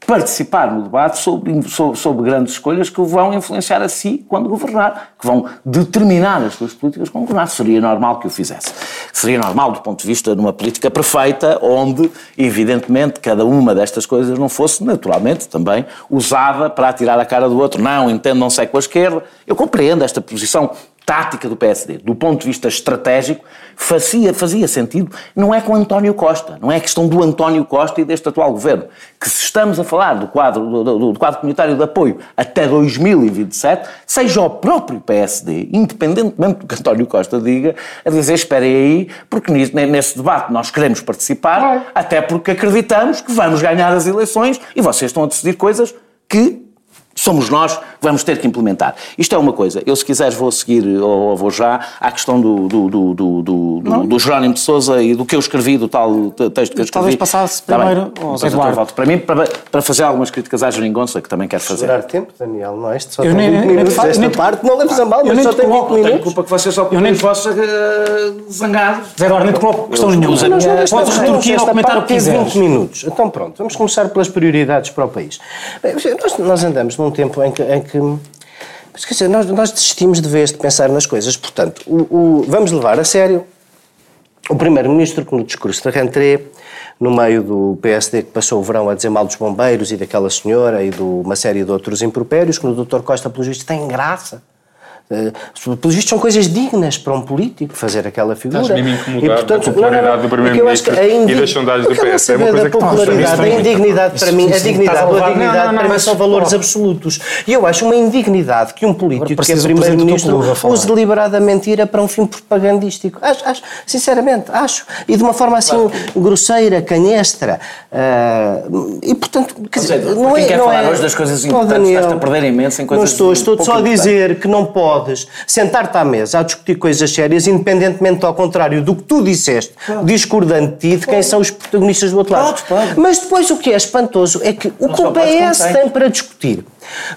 participar no debate sobre, sobre, sobre grandes escolhas que vão influenciar a si quando governar, que vão determinar as suas políticas quando governar. Seria normal que o fizesse. Seria normal do ponto de vista de uma política perfeita, onde, evidentemente, cada uma destas coisas não fosse, naturalmente, também usada para atirar a cara do outro. Não, entendam-se é com a esquerda. Eu compreendo esta posição tática do PSD, do ponto de vista estratégico, fazia, fazia sentido, não é com António Costa, não é questão do António Costa e deste atual governo, que se estamos a falar do quadro, do, do- quadro comunitário de apoio até 2027, seja o próprio PSD, independentemente do que António Costa diga, a dizer, esperem aí, porque nesse debate nós queremos participar, até porque acreditamos que vamos ganhar as eleições e vocês estão a decidir coisas que somos nós vamos ter que implementar. Isto é uma coisa. Eu, se quiseres, vou seguir, ou ou vou já, à questão do, do, do, do, do, do- Jerónimo de Souza e do que eu escrevi, do tal te- texto que eu escrevi. Talvez passasse Está bem. primeiro ao Depois Zé eu Eduardo. volto para mim, para, para fazer algumas críticas à Geringonça, que também quero fazer. Segurar tempo, Daniel, não é? Isto só Eu tem nem- 20 eu minutos. nem- Esta nem- parte não leves a mal, eu mas nem só te tem 20 coloco, tenho minutos. Culpa que vocês só Eu nem- os vossos eh, zangados. Zé Eduardo, nem te coloco questão nenhuma. Mas nós não Podes retorquir ou comentar o que tem quiseres. 20 minutos. Então pronto, vamos começar pelas prioridades para o país. Bem, Nós, nós andamos num tempo em que... Que mas, quer dizer, nós, nós desistimos de vez de pensar nas coisas. Portanto, o- o- vamos levar a sério o primeiro-ministro que no discurso da rentrée, no meio do PSD que passou o verão a dizer mal dos bombeiros e daquela senhora e de uma série de outros impropérios, que no Dr. Costa, pelos vistos, tem graça. Eh, Pelos vistos, são coisas dignas para um político fazer aquela figura. Estás mesmo incomodado com a não, não, popularidade do é que a Primeiro-Ministro indi- e das sondagens do PS. É uma coisa da que- popularidade, a indignidade para mim, a dignidade, estás a ou a levar- dignidade Não, não, não, para mim são valores absolutos. E eu acho uma indignidade que um político, que é do primeiro-ministro, use deliberadamente ira para um fim propagandístico. Acho, acho, sinceramente, acho. E de uma forma assim grosseira, canhestra. Ah, e portanto, quer dizer, não para quem é. quer não falar é- hoje das coisas importantes, estás-te a perder imenso em coisas Não estou, estou só a dizer que não podes sentar-te à mesa a discutir coisas sérias, independentemente ao contrário do que tu disseste, discordante de ti, de quem são os protagonistas do outro lado. Podes. Mas depois o que é espantoso é que o que o PS tem para discutir,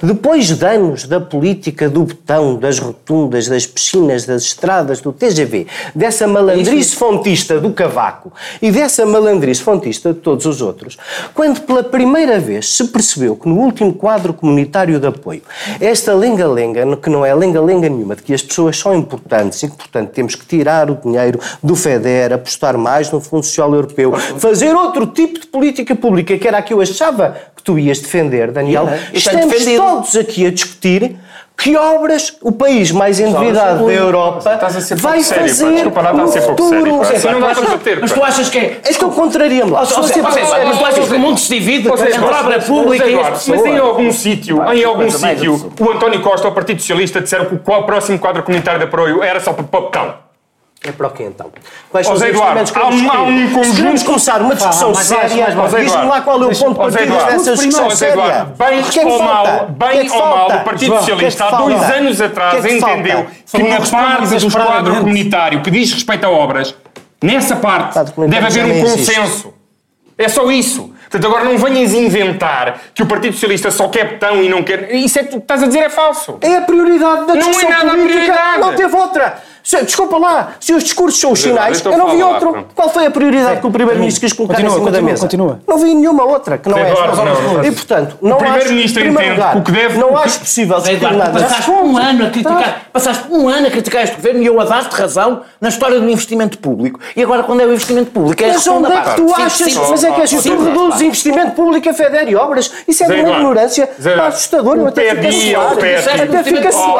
depois de anos da política do betão, das rotundas, das piscinas, das estradas, do TGV, dessa malandrice fontista do cavaco e dessa malandrice fontista de todos os outros, quando pela primeira vez se percebeu que no último quadro comunitário de apoio, esta lenga-lenga, que não é lenga-lenga nenhuma, de que as pessoas são importantes e que, portanto, temos que tirar o dinheiro do FEDER, apostar mais no Fundo Social Europeu, fazer outro tipo de política pública, que era a que eu achava tu ias defender, Daniel, Yeah, eu estamos todos aqui a discutir Que obras o país mais endividado da Europa vai pouco sério, pá. fazer Desculpa lá, no futuro? Mas tu achas que é. Contraria-me lá. Zé, ser ó, Zé, sério. mas tu achas que o mundo se divide entre obra pública e? Mas em algum sítio, em algum sítio, o António Costa ou o Partido Socialista disseram que o qual- próximo quadro comunitário de apoio era só para para o botão. É para o quê então? Quais Ó, são os Eduardo, investimentos que há um- há um discutir? Se conjunto- queremos começar uma discussão baixo, séria, diz-me lá qual é o ponto de partida dessa discussão séria. Bem que é que ou falta? mal, é bem que ou mal, o Partido que é que Socialista há dois anos atrás que é que falta? entendeu que na parte do quadro comunitário que diz respeito a obras, nessa parte deve haver um consenso. É só isso. Portanto, agora não venhas inventar que o Partido Socialista só quer botão e não quer. Isso é que tu estás a dizer é falso. É a prioridade da Não é discussão nada a política. prioridade. Não teve outra. Se- Desculpa lá, se os discursos são os sinais, eu não vi outro. pronto. Qual foi a prioridade que o Primeiro-Ministro quis colocar Continua, em cima da continua, mesa? continua. Não vi nenhuma outra que não é esta. não, não. E, portanto, não acho, Primeiro-Ministro em primeiro entende lugar, o que deve- não o que- acho possível discutir nada. passaste um ano a criticar, passaste um ano a criticar este governo e eu a dar-te razão na história do investimento público. E agora, quando é o investimento público, é a Mas onde é que tu achas? sim, Mas é que sim, tu reduzes investimento público a FEDER e obras. Isso é de uma ignorância assustadora. o Até fica PEDI é o suado. Até fica suado.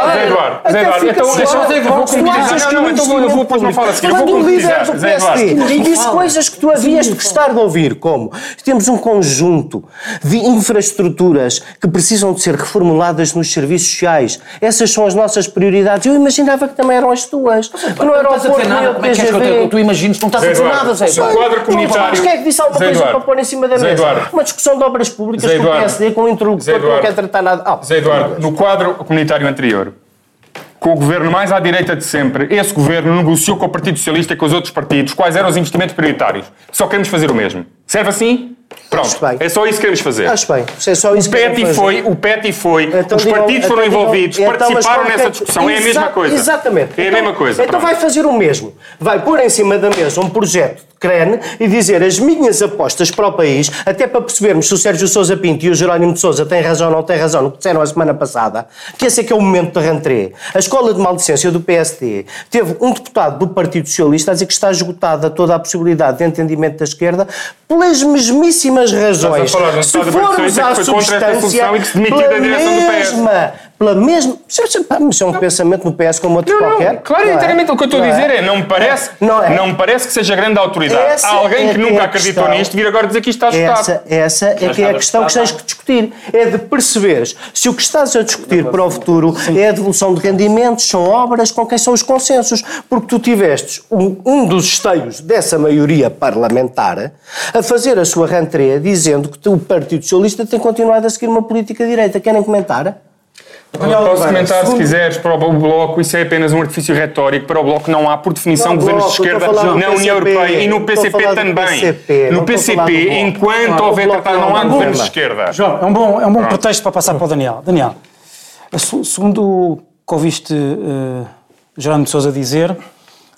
Até fica então suado. Achas Não, que não, o então vou- eu vou- depois não falo a seguir, eu vou Falando do líder do. PSD, e disse coisas que tu havias de gostar de ouvir, como temos um conjunto de infraestruturas que precisam de ser reformuladas nos serviços sociais. Essas são as nossas prioridades. Eu imaginava que também eram as tuas. Que não era o Porto nem o é TGV. tu imaginas? Não estás a dizer nada, Zé o Eduardo. quadro comunitário. mas quem é que disse alguma coisa para pôr em cima da mesa? Uma discussão de obras públicas com o. PSD, com um interlocutor que não quer tratar nada. Ah, Zé Eduardo, no quadro comunitário anterior, com o governo mais à direita de sempre, esse governo negociou com o Partido Socialista e com os outros partidos quais eram os investimentos prioritários. Só queremos fazer o mesmo. Serve assim? Pronto. É só isso que queremos fazer. Acho bem. É só isso O que PETI fazer. foi, o PETI foi, Então os digam- partidos foram então envolvidos, então, participaram nessa discussão. É a mesma coisa. Exatamente. É a Então- mesma coisa. Então pronto. vai fazer o mesmo. Vai pôr em cima da mesa um projeto de CREN e dizer as minhas apostas para o país, até para percebermos se o Sérgio Sousa Pinto e o Jerónimo de Sousa têm razão ou não têm razão no que disseram a semana passada, que esse é que é o momento da rentrée. A escola de maldicência do PSD teve um deputado do Partido Socialista a dizer que está esgotada toda a possibilidade de entendimento da esquerda pelas mesmíssimas razões. falar de um Se formos à substância, pela mesma, pela mesma... Mas é um pensamento no PS como outro Não, não, qualquer. claro, não é? inteiramente o que eu estou a Não é? dizer é, não me parece, Não é. não me parece que seja grande autoridade. Essa Há alguém é que é nunca acreditou questão. nisto vir agora dizer que isto está ajustado. Essa, essa é que é a questão que tens que discutir. É de perceberes se o que estás a discutir para o futuro é a devolução de rendimentos, são obras, com quem são os consensos. Porque tu tivestes um, um dos esteios dessa maioria parlamentar a fazer a sua rentrée dizendo que o Partido Socialista tem continuado a seguir uma política direita. Querem comentar? Posso comentar se quiseres para o Bloco, isso é apenas um artifício retórico. Para o Bloco não há, por definição, Não, governos de Bloco, eu esquerda na União Europeia e no PCP também. PCP, no PCP, enquanto Não, o houver Bloco tratado, não há é governos de esquerda. João, é um bom, é um bom pretexto para passar para o Daniel. Daniel, segundo o que ouviste uh, Jerónimo de Sousa dizer,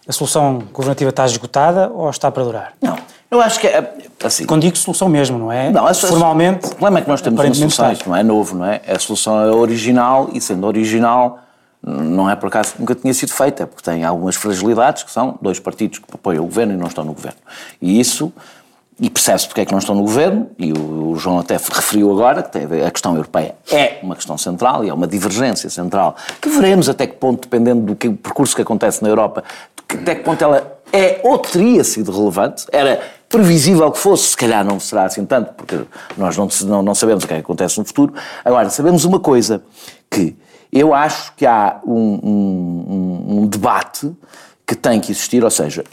a solução governativa está esgotada ou está para durar? Não, eu acho que é assim. Quando digo solução mesmo, não é? Não, a- Formalmente. O problema é que nós temos uma aparentemente solução, está. isto não é novo, não é? A solução é original e, sendo original, não é por acaso que nunca tinha sido feita, é porque tem algumas fragilidades, que são dois partidos que apoiam o governo e não estão no governo. E isso, e percebe-se porque é que não estão no governo, e o, João até referiu agora que a questão europeia é uma questão central e é uma divergência central, que veremos até que ponto, dependendo do que, percurso que acontece na Europa, até que ponto ela é ou teria sido relevante, era previsível que fosse, se calhar não será assim tanto, porque nós não, não, não sabemos o que é que acontece no futuro. Agora, sabemos uma coisa, que eu acho que há um, um- um- debate que tem que existir, ou seja,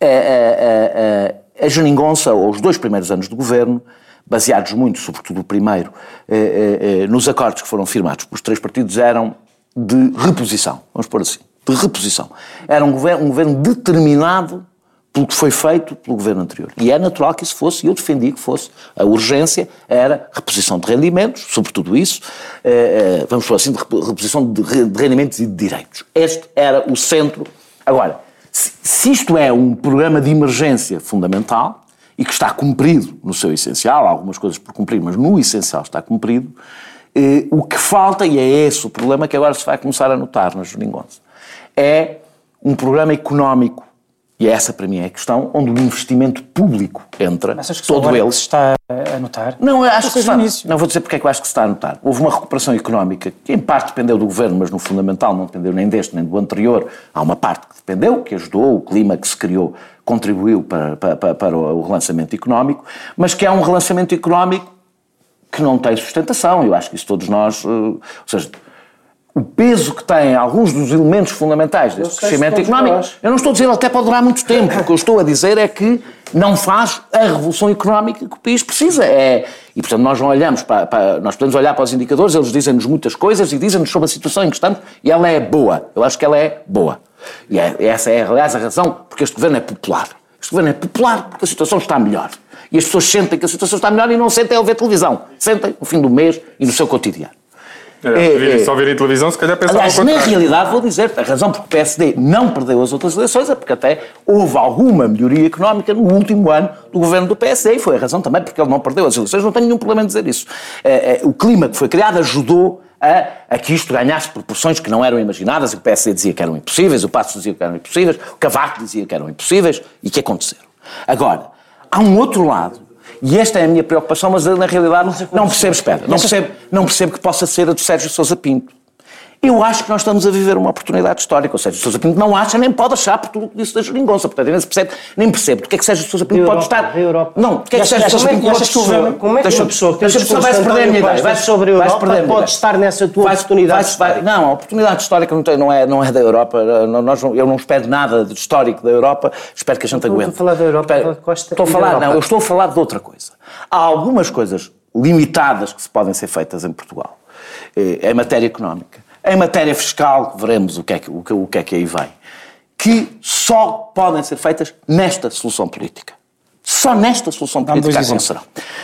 a, a, a, a ou os dois primeiros anos de governo, baseados muito, sobretudo o primeiro, eh, eh, eh, nos acordos que foram firmados pelos três partidos, eram de reposição, vamos pôr assim, de reposição. Era um governo, um governo determinado pelo que foi feito pelo governo anterior. E é natural que isso fosse, e eu defendi que fosse. A urgência era reposição de rendimentos, sobretudo isso, eh, eh, vamos falar assim, de rep- reposição de re- de rendimentos e de direitos. Este era o centro. Agora, se, isto é um programa de emergência fundamental e que está cumprido no seu essencial, há algumas coisas por cumprir, mas no essencial está cumprido, eh, o que falta, e é esse o problema que agora se vai começar a notar na Jeringonça, é um programa económico E essa para mim é a questão onde o investimento público entra, Achas que só todo agora ele. que se está a notar? Não, eu acho que está, não vou dizer porque é que eu acho que se está a notar. Houve uma recuperação económica que em parte dependeu do governo, mas no fundamental não dependeu nem deste nem do anterior. Há uma parte que dependeu, que ajudou, o clima que se criou contribuiu para, para, para- para o relançamento económico, mas que é um relançamento económico que não tem sustentação. Eu acho que isso todos nós, eh, ou seja, o peso que têm alguns dos elementos fundamentais deste crescimento económico, eu não estou a dizer até pode durar muito tempo. O que eu estou a dizer é que não faz a revolução económica que o país precisa. É, e, portanto, nós não olhamos para, para- nós podemos olhar para os indicadores, eles dizem-nos muitas coisas e dizem-nos sobre a situação em que estamos e ela é boa. Eu acho que ela é boa. E é- essa é, aliás, a razão porque este governo é popular. Este governo é popular porque a situação está melhor. E as pessoas sentem que a situação está melhor e não sentem ao ver televisão. Sentem no fim do mês e no seu cotidiano. É, é. só verem televisão, se calhar pensavam Aliás, na realidade, vou dizer, a razão porque o PSD não perdeu as outras eleições é porque até houve alguma melhoria económica no último ano do governo do PSD e foi a razão também porque ele não perdeu as eleições. Não tenho nenhum problema em dizer isso. Eh, eh, O clima que foi criado ajudou a, a que isto ganhasse proporções que não eram imaginadas. O PSD dizia que eram impossíveis, o Passos dizia que eram impossíveis, o Cavaco dizia que eram impossíveis e que aconteceram. Agora, há um outro lado e esta é a minha preocupação, mas eu, na realidade não percebo, espera, não percebo, não percebo que possa ser a do Sérgio Sousa Pinto. Eu acho que nós estamos a viver uma oportunidade histórica. O Sérgio Sousa Pinto não acha, nem pode achar por tudo o que disse da geringonça. Portanto, nem, se percebe, nem percebe porque é que Sérgio Sousa Pinto Da pode Europa, estar... Europa. Não, porque é que Sérgio Sousa Pinto e pode que o estar... Como é que uma pessoa que tem discurso vais de perder a minha ideia. Vais, sobre a Europa, perder pode estar nessa tua oportunidade vai- histórica. Não, a oportunidade histórica não, é, não é da Europa. Nós eu não espero nada de histórico da Europa. Espero que a gente Estou a aguente. falar da Europa, Estou a falar, Europa. não, eu estou a falar de outra coisa. Há algumas coisas limitadas que se podem ser feitas em Portugal, eh, em matéria económica. Em matéria fiscal, veremos o que é que, o que, o que, é que aí vem, que só podem ser feitas nesta solução política. Só nesta solução política acontecerão.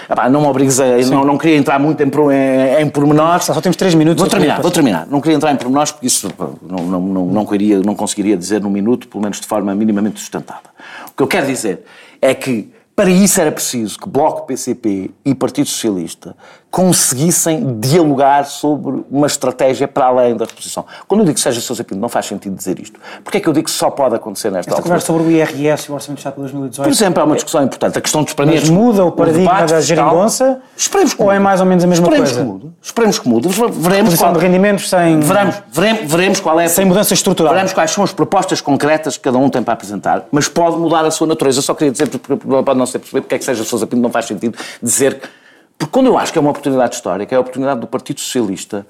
Epá, não me obrigues a. Não, não queria entrar muito em, em, em pormenores. Só temos três minutos. Vou terminar, vou terminar. Não queria entrar em pormenores porque isso não, não, não, não, queria, não conseguiria dizer num minuto, pelo menos de forma minimamente sustentada. O que eu quero dizer é que para isso era preciso que Bloco, PCP e Partido Socialista conseguissem dialogar sobre uma estratégia para além da reposição. Quando eu digo que seja Sousa Pinto, não faz sentido dizer isto. Porque é que eu digo que só pode acontecer nesta Esta altura? conversa sobre o IRS e o Orçamento de Estado para 2018. Por exemplo, é uma discussão importante. A questão dos Mas planetas. muda o paradigma da geringonça? Esperemos que Ou é mais ou menos a mesma Esperemos coisa? Que mude. Esperemos que mude. Veremos qual- de rendimentos sem. Veremos, veremos, veremos qual é a- Sem mudança estrutural. Veremos quais são as propostas concretas que cada um tem para apresentar, mas pode mudar a sua natureza. Eu só queria dizer, porque pode não ser percebido, porque é que seja Sousa Pinto, não faz sentido dizer. que- Porque quando eu acho que é uma oportunidade histórica, é a oportunidade do Partido Socialista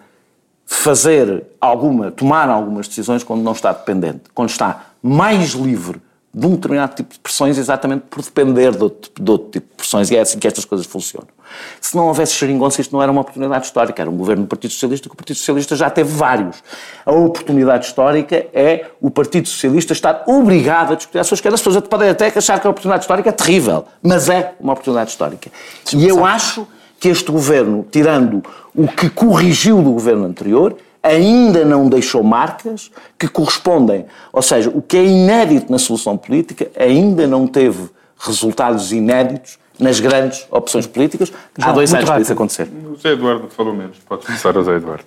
fazer alguma, tomar algumas decisões quando não está dependente, quando está mais livre de um determinado tipo de pressões, exatamente por depender de outro, de outro tipo de pressões, e é assim que estas coisas funcionam. Se não houvesse xeringonça, isto não era uma oportunidade histórica, era um governo do Partido Socialista, que o Partido Socialista já teve vários. A oportunidade histórica é o Partido Socialista estar obrigado a discutir as suas questões. As pessoas podem até achar que a oportunidade histórica é terrível, mas é uma oportunidade histórica. E eu acho que este governo, tirando o que corrigiu do governo anterior, ainda não deixou marcas que correspondem. Ou seja, o que é inédito na solução política ainda não teve resultados inéditos nas grandes opções políticas. Há João, dois anos para isso acontecer. O Zé Eduardo falou menos. Pode começar o Zé Eduardo.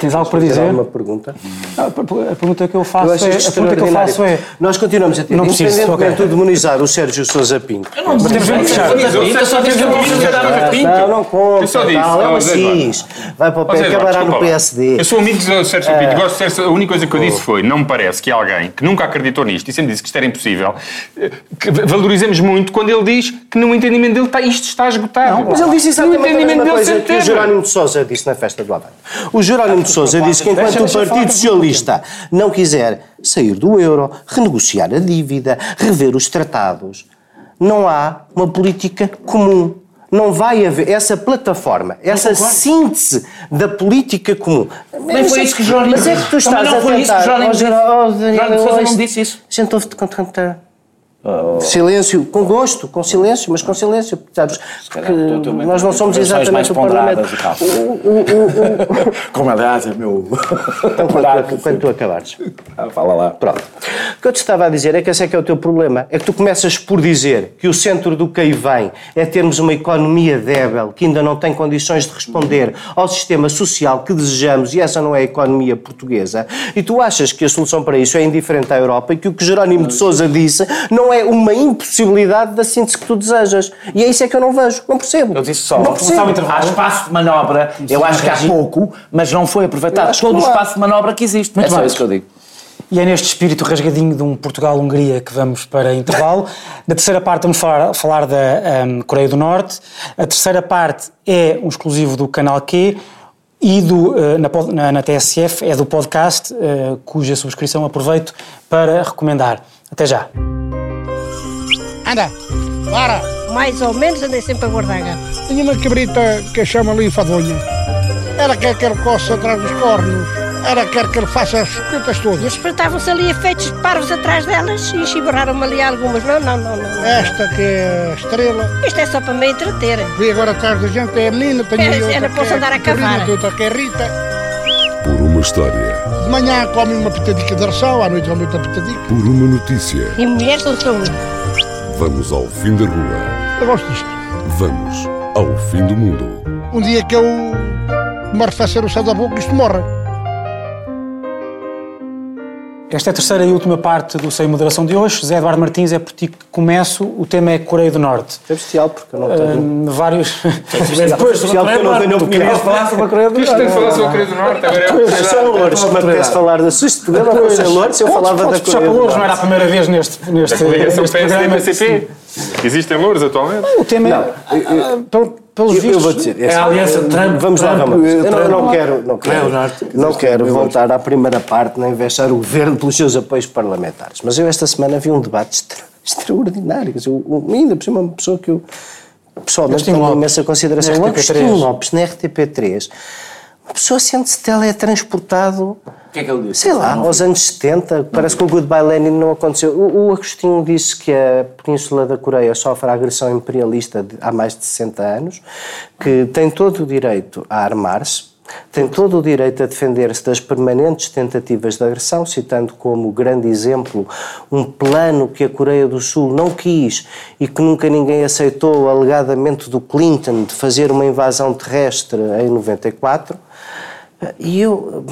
Tens algo para dizer? alguma pergunta? Ah, A pergunta que eu Eu faço acho é. A pergunta que eu faço é. Nós continuamos a ter, Não preciso, independentemente ok. de demonizar o Sérgio Sousa Pinto. Mas temos mesmo que fechar. Eu só disse que eu não uma Não, não conta. Eu só disse, tal, é uma Eduardo. cis. Vai para o pé, acabará no. PSD. Eu sou amigo do Sérgio É. Pinto. Gosto de Sérgio- A única coisa que eu disse foi: não me parece que alguém que nunca acreditou nisto e sempre disse que isto era impossível, eh, que valorizemos muito quando ele diz que no entendimento dele está, isto está esgotado. Mas ele disse no exatamente a entendimento mesma dele coisa que o. Jerónimo de Sousa disse na festa do Avante. Jerónimo de Sousa disse que enquanto o Partido Socialista não quiser sair do euro, renegociar a dívida, rever os tratados, não há uma política comum. Não vai haver essa plataforma, essa síntese da política comum. Nem foi isso que Jerónimo Mas é que tu estás não a foi isso que tentar... Jerónimo disse. Jerónimo de Sousa hoje- não disse isso. A gente ouve-te contar. Silêncio, com gosto, com silêncio, mas com silêncio, sabes? Porque nós não somos exatamente o Parlamento. O- o- o- Como aliás é meu. Então, quando, tu, quando tu acabares. Ah, Fala lá. Pronto. O que eu te estava a dizer é que esse é que é o teu problema. É que tu começas por dizer que o centro do que aí vem é termos uma economia débil que ainda não tem condições de responder ao sistema social que desejamos e essa não é a economia portuguesa. E tu achas que a solução para isso é indiferente à Europa e que o que Jerónimo de Sousa disse não é uma impossibilidade da síntese que tu desejas. E é isso é que eu não vejo. Não percebo. Eu disse só, Não percebo. intervalo. há espaço de manobra, eu acho que há pouco, mas não foi aproveitado todo o espaço de manobra que existe. Muito é só isso que eu digo. E é neste espírito rasgadinho de um Portugal-Hungria que vamos para intervalo. Na terceira parte vamos falar, falar da hum, Coreia do Norte. A terceira parte é um exclusivo do canal Q e do, eh, na, na- na TSF é do podcast, eh, cuja subscrição aproveito para recomendar. Até já. Anda, para! Mais ou menos andei sempre a guardar gato. Tinha uma cabrita que chama ali enfadonha. Ela quer que ele coça atrás dos cornos. Ela quer que ele faça as coisas E todas. espreitavam-se ali efeitos de parvos atrás delas e chiborraram-me ali algumas. Não, não, não, não. Esta que é a estrela. Isto é só para me entreter. Vi agora atrás da gente, é a menina, tem É, outra era posso é andar a cavar. outra que é Rita. Por uma história, De manhã come uma pitadica de ração, à noite come outra pitadica. por uma notícia, E mulheres são saúde. Vamos ao fim da rua. Eu gosto disto. Vamos ao fim do mundo. Um dia que eu me arrefecer o céu da boca, isto morre. Esta é a terceira e última parte do Sem Moderação de hoje. José Eduardo Martins, é por ti que começo. O tema é Coreia do Norte. É bestial, porque eu não tenho. Hum, vários. Depois, especial porque eu não tenho opinião. falar sobre a Coreia do Isto tem que falar sobre a Coreia do Norte, agora é Eu sou Lourdes, se me apetece falar da sua programa para ser Lourdes, eu falava da Podes puxar Coreia para do Louros, não era a Norte. primeira vez neste, neste, A coligação programa. PSD-PCP. Existem louros atualmente? O tema é, Não, ah, pelo- pelos Eu, eu vistos, vou dizer, É a aliança Trump- Vamos lá, Trump- vamos. Eu não, eu não quero, não quero, Norte. não quero voltar à primeira parte nem vexar o governo pelos seus apoios parlamentares. Mas eu esta semana vi um debate extra- extraordinário. O- ainda por cima, uma pessoa que eu pessoalmente tenho Lopes, imensa consideração. O RTP3. Agostinho Lopes, na RTP3, uma pessoa sente-se teletransportado que é que ele disse? Sei lá, aos anos 70, parece que o Goodbye Lenin não aconteceu. O, o Agostinho disse que a Península da Coreia sofre a agressão imperialista de- há mais de 60 anos, que tem todo o direito a armar-se, tem todo o direito a defender-se das permanentes tentativas de agressão, citando como grande exemplo um plano que a Coreia do Sul não quis e que nunca ninguém aceitou, alegadamente do Clinton, de fazer uma invasão terrestre em 94. E eu.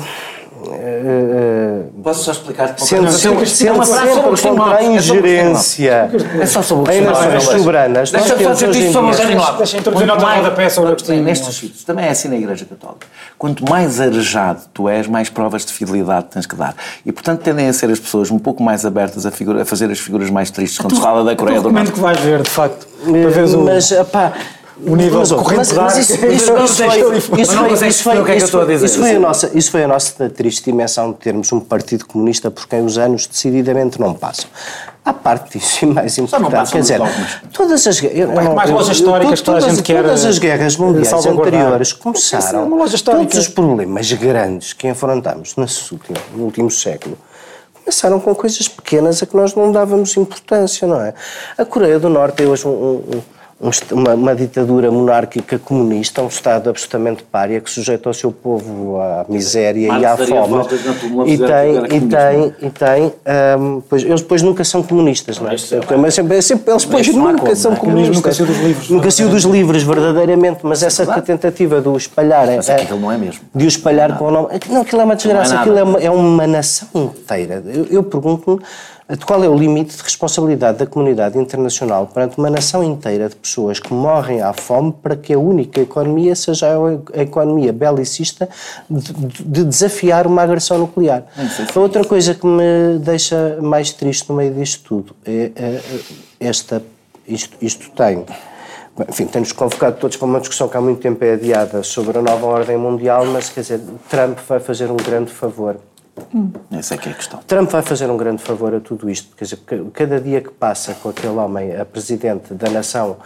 Eh, Posso só explicar? Sendo sendo é sempre contra a é ingerência É só sobre o em nações soberanas. Nós temos hoje em dia-. Deixa introduzir nota sobre o Agostinho Nestes sítios, também é assim na Igreja Católica. Quanto mais arejado tu és, mais provas de fidelidade tens que dar. E, portanto, tendem a ser as pessoas um pouco mais abertas a, figura- a fazer as figuras mais tristes quando se fala da Coreia do Norte. que vais ver, de facto. Mas, pá, o nível mas, corrente mas, de mas isso, isso, foi, foi, foi, o que é que eu isso estou a foi- dizer. isso foi a nossa, isso foi a nossa triste dimensão de termos um partido comunista por quem os anos decididamente não passam. À parte disso, e mais importante, quer dizer, todas as guerras. eu- eu não- mais eu- lojas eu- históricas que todas- Todas as eh, guerras mundiais salvaguardar. anteriores é começaram. Todos os problemas grandes que enfrentamos nesse último, no último século começaram com coisas pequenas a que nós não dávamos importância, não é? A Coreia do Norte é hoje um- um- uma, uma ditadura monárquica comunista, um Estado absolutamente pária que sujeita o seu povo à miséria e à fome. túmula E tem, e tem, e tem, hum, pois, eles depois nunca são comunistas, não é? Mas sempre, sempre, eles depois não nunca como, são não é? comunistas. Nunca saiu dos livros. Nunca saiu dos livros, verdadeiramente, mas essa tentativa de o espalhar... Mas é- aquilo não é mesmo. de o espalhar com o nome. Não, aquilo é uma desgraça, Não é aquilo é uma, é uma nação inteira. Eu, eu pergunto-me qual é o limite de responsabilidade da comunidade internacional perante uma nação inteira de pessoas que morrem à fome para que a única economia seja a economia belicista de, de desafiar uma agressão nuclear. A outra coisa que me deixa mais triste no meio disto tudo é, é, é esta. Isto, isto tem. Enfim, temos convocado todos para uma discussão que há muito tempo é adiada sobre a nova ordem mundial, mas quer dizer, Trump vai fazer um grande favor. Essa é que é a questão. Trump vai fazer um grande favor a tudo isto, ca- cada dia que passa com aquele homem a presidente da nação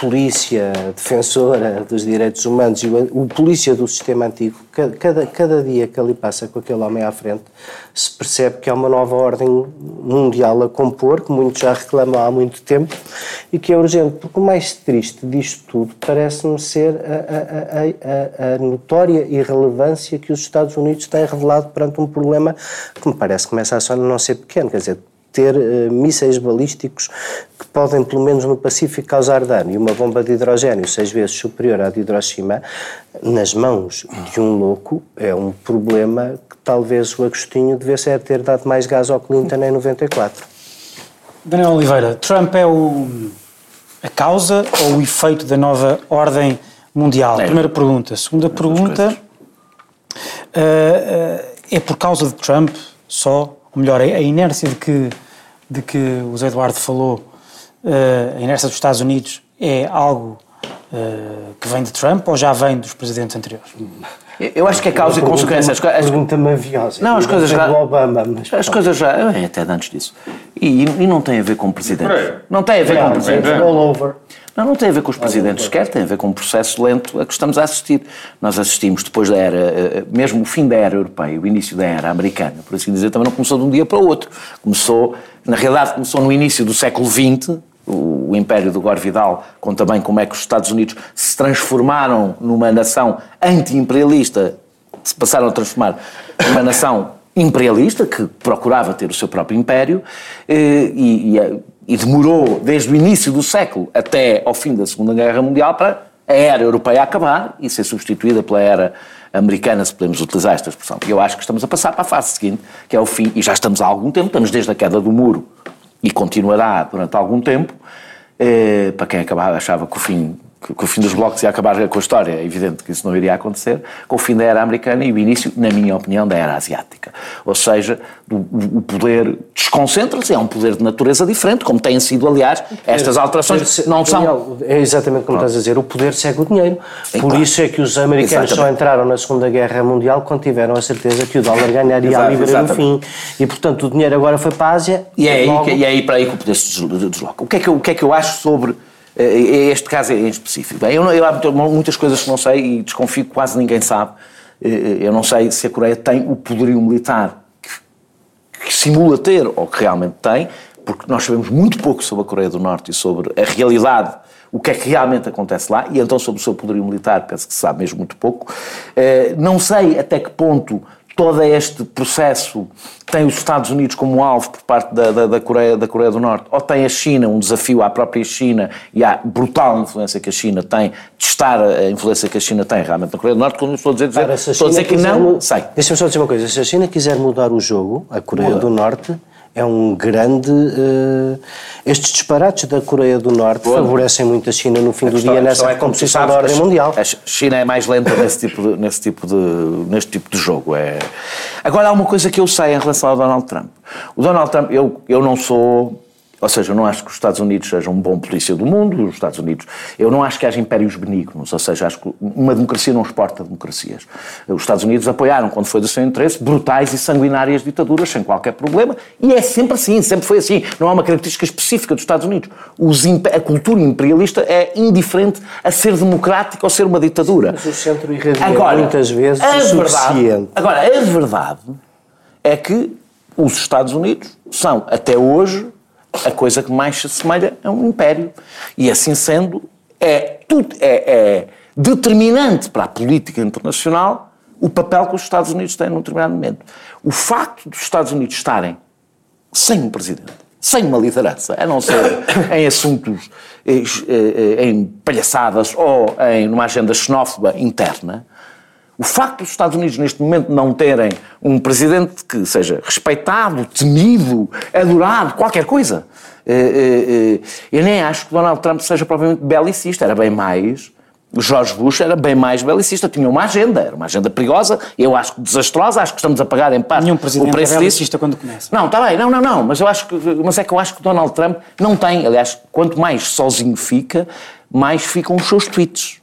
polícia defensora dos direitos humanos e o, o polícia do sistema antigo, ca- cada, cada dia que ali passa com aquele homem à frente, se percebe que há uma nova ordem mundial a compor, que muitos já reclamam há muito tempo, e que é urgente, porque o mais triste disto tudo parece-me ser a, a- a- a- a notória irrelevância que os Estados Unidos têm revelado perante um problema que me parece que começa a só não ser pequeno, quer dizer, ter eh, mísseis balísticos que podem, pelo menos no Pacífico, causar dano e uma bomba de hidrogênio seis vezes superior à de Hiroshima, nas mãos de um louco, é um problema que talvez o Agostinho devesse é ter dado mais gás ao Clinton em 94. Daniel Oliveira, Trump é o, a causa ou o efeito da nova ordem mundial? É. Primeira pergunta. Segunda pergunta, eh, eh, é por causa de Trump só, ou melhor, a a inércia de que, de que o Zé Eduardo falou, eh, a inércia dos Estados Unidos é algo eh, que vem de Trump ou já vem dos presidentes anteriores? Eu acho que é causa e consequência. As, as, Pergunta maviosa. Não, as coisas já- Obama, mas as coisas já. é, Até de antes disso. E, e não tem a ver com presidentes. Peraí. Não tem a ver com presidentes. all over. Não, não tem a ver com os presidentes sequer, tem a ver com um processo lento a que estamos a assistir. Nós assistimos depois da era, eh, mesmo o fim da era europeia, o início da era americana, por assim dizer, também não começou de um dia para o outro. Começou, na realidade, começou no início do século XX, o, Império do Gore Vidal conta bem como é que os Estados Unidos se transformaram numa nação anti-imperialista, se passaram a transformar numa nação imperialista que procurava ter o seu próprio império eh, e, e, e demorou desde o início do século até ao fim da Segunda Guerra Mundial para a era europeia acabar e ser substituída pela era americana, se podemos utilizar esta expressão. E eu acho que estamos a passar para a fase seguinte, que é o fim, e já estamos há algum tempo, estamos desde a queda do muro e continuará durante algum tempo, eh, para quem acabava, achava que o fim que, que o fim dos blocos ia acabar com a história, é evidente que isso não iria acontecer, com o fim da era americana e o início, na minha opinião, da era asiática. Ou seja, o, o poder desconcentra-se, é um poder de natureza diferente, como têm sido, aliás, estas alterações não são... É exatamente como estás a dizer, o poder segue o dinheiro. Por claro. isso é que os americanos só Exatamente. entraram na Segunda Guerra Mundial quando tiveram a certeza que o dólar ganharia a libra no fim. E portanto o dinheiro agora foi para a Ásia. E é aí, logo- que, e é aí para aí que o poder se des- desloca. O que é que eu, o que é que eu acho sobre eh, este caso em específico? Bem, eu, eu há muitas coisas que não sei e desconfio que quase ninguém sabe. Eh, Eu não sei se a Coreia tem o poderio militar que, que simula ter ou que realmente tem, porque nós sabemos muito pouco sobre a Coreia do Norte e sobre a realidade, o que é que realmente acontece lá, e então sobre o seu poderio militar, penso que se sabe mesmo muito pouco. Eh, Não sei até que ponto todo este processo tem os Estados Unidos como alvo por parte da, da, da Coreia, da Coreia do Norte, ou tem a China um desafio à própria China e à brutal influência que a China tem, de estar a influência que a China tem realmente na Coreia do Norte, quando estou a dizer, dizer, estou a dizer que não, sei. Deixa-me só dizer uma coisa: se a China quiser mudar o jogo, a Coreia Muda. do Norte é um grande. eh, estes disparates da Coreia do Norte Muda. favorecem muito a China no fim do questão- dia nessa é, composição da ordem mundial. A China é mais lenta nesse tipo de, nesse tipo de, neste tipo de jogo. É... Agora, há uma coisa que eu sei em relação ao Donald Trump. O Donald Trump, eu, eu não sou. Ou seja, eu não acho que os Estados Unidos sejam um bom polícia do mundo, os Estados Unidos. Eu não acho que haja impérios benignos, ou seja, acho que uma democracia não exporta democracias. Os Estados Unidos apoiaram, quando foi do seu interesse, brutais e sanguinárias ditaduras, sem qualquer problema, e é sempre assim, sempre foi assim. Não há uma característica específica dos Estados Unidos. Os a cultura imperialista é indiferente a ser democrática ou ser uma ditadura. Mas o centro irradia muitas vezes a o verdade-. Agora, a verdade é que os Estados Unidos são, até hoje, a coisa que mais se assemelha a um império. E assim sendo, é, tudo, é, é determinante para a política internacional o papel que os Estados Unidos têm num determinado momento. O facto dos Estados Unidos estarem sem um presidente, sem uma liderança, a não ser em assuntos, eh, eh, em palhaçadas ou em uma agenda xenófoba interna, o facto dos Estados Unidos neste momento não terem um presidente que seja respeitado, temido, adorado, qualquer coisa, eh, eh, eh, eu nem acho que Donald Trump seja propriamente belicista, era bem mais. George Bush era bem mais belicista, tinha uma agenda, era uma agenda perigosa, eu acho que desastrosa, acho que estamos a pagar em parte Nenhum o presidente é preço disso. belicista quando começa. Não, está bem, não, não, não, mas eu acho que, mas é que eu acho que Donald Trump não tem, aliás, quanto mais sozinho fica, mais ficam os seus tweets.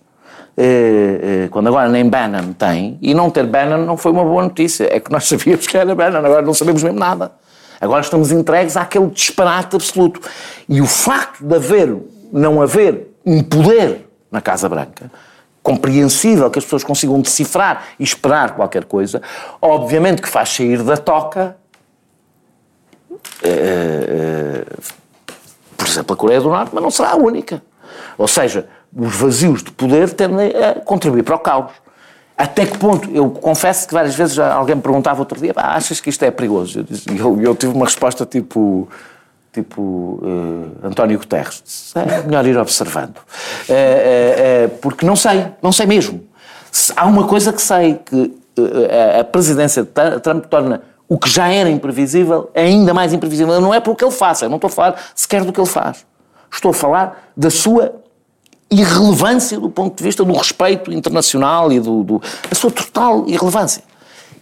Eh, eh, Quando agora nem Bannon tem, e não ter Bannon não foi uma boa notícia, é que nós sabíamos que era Bannon, agora não sabemos mesmo nada. Agora estamos entregues àquele disparate absoluto. E o facto de haver, não haver um poder na Casa Branca, compreensível que as pessoas consigam decifrar e esperar qualquer coisa, obviamente que faz sair da toca, eh, eh, por exemplo, a Coreia do Norte, mas não será a única. Ou seja, os vazios de poder tendem a contribuir para o caos. Até que ponto? Eu confesso que várias vezes já alguém me perguntava outro dia, "Pá, achas que isto é perigoso? Disse- eu, eu tive uma resposta tipo, tipo eh, António Guterres. É melhor ir observando. Eh, eh, porque não sei, não sei mesmo. Se- Há uma coisa que sei, que a presidência de Trump torna o que já era imprevisível ainda mais imprevisível. Não é pelo que ele faça, eu não estou a falar sequer do que ele faz. Estou a falar da sua irrelevância do ponto de vista do respeito internacional e do, do- da sua total irrelevância.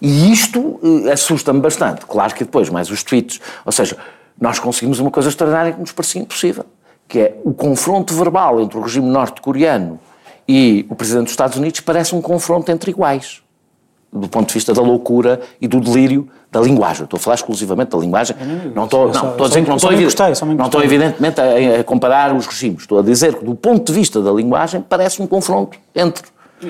E isto eh, assusta-me bastante. Claro que depois, mais os tweets. Ou seja, nós conseguimos uma coisa extraordinária que nos parecia impossível, que é o confronto verbal entre o regime norte-coreano e o presidente dos Estados Unidos parece um confronto entre iguais. Do ponto de vista da loucura e do delírio da linguagem. Estou a falar exclusivamente da linguagem. Não estou, não, estou a dizer que não estou, me evi- gostei, só me não estou evidentemente a, a comparar os regimes. Estou a dizer que, do ponto de vista da linguagem, parece um confronto entre.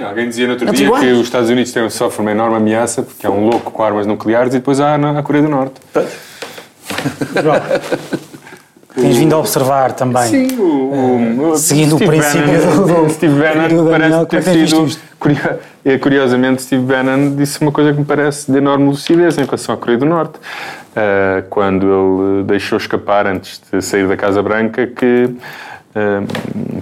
Alguém dizia no outro dia iguais. que os Estados Unidos têm, sofrem uma enorme ameaça porque há um louco com armas nucleares e depois há a Coreia do Norte. Tens vindo a observar também. Sim, o, o- seguindo o Steve princípio Bannon, do- Steve Bannon do Daniel, parece é ter sido. eh, Curiosamente, Steve Bannon disse uma coisa que me parece de enorme lucidez em relação à Coreia do Norte. Ah, quando ele deixou escapar, antes de sair da Casa Branca, que,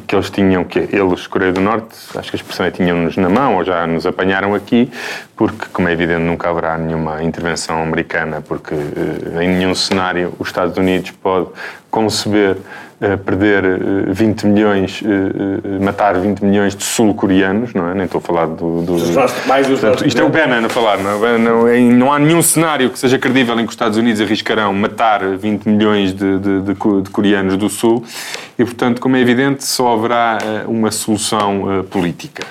que eles tinham, que eles, Coreia do Norte, acho que a expressão é tinham-nos na mão, ou já nos apanharam aqui, porque, como é evidente, nunca haverá nenhuma intervenção americana, porque eh, em nenhum cenário os Estados Unidos pode conceber eh, perder eh, 20 milhões, eh, eh, matar 20 milhões de sul-coreanos, não é? Nem estou a falar do... do mais dos Portanto, Isto é o Bannon a falar, não, é? não, é- não há nenhum cenário que seja credível em que os Estados Unidos arriscarão matar 20 milhões de, de- de de coreanos do Sul e, portanto, como é evidente, só haverá eh, uma solução eh, política.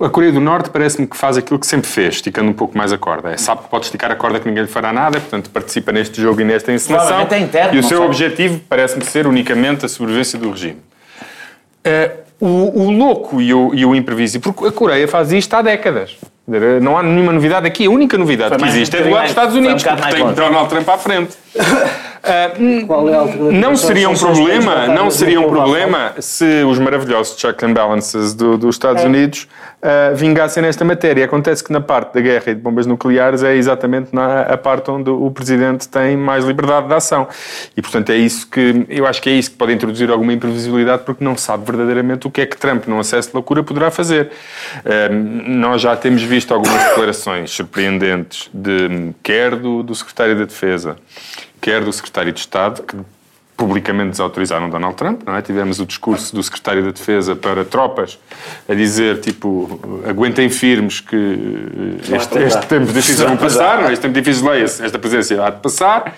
A Coreia do Norte parece-me que faz aquilo que sempre fez, esticando um pouco mais a corda. É, sabe que pode esticar a corda que ninguém lhe fará nada, portanto participa neste jogo e nesta encenação. É interno, e o seu sabe. objetivo parece-me ser unicamente a sobrevivência do regime. Eh, o, o louco e o, e o imprevisível, porque a Coreia faz isto há décadas. Não há nenhuma novidade aqui. A única novidade que existe é do lado dos Estados um Unidos, bocado porque tem. Donald Trump à frente. Ah, Qual é a alternativa? não seria um problema, não seria um problema se os maravilhosos checks and balances do- dos Estados É. Unidos ah, vingassem nesta matéria. Acontece que na parte da guerra e de bombas nucleares é exatamente na, a parte onde o Presidente tem mais liberdade de ação. E, portanto, é isso que, eu acho que é isso que pode introduzir alguma imprevisibilidade porque não sabe verdadeiramente o que é que Trump, num acesso de loucura, poderá fazer. Ah, nós já temos visto algumas declarações surpreendentes de, quer do, do Secretário da Defesa, quer do Secretário de Estado, que publicamente desautorizaram Donald Trump, não é? Tivemos o discurso do Secretário da Defesa para tropas a dizer, tipo, aguentem firmes que este, este tempo difícil vão passar, não é? este tempo difícil leia-se, esta presença há de passar,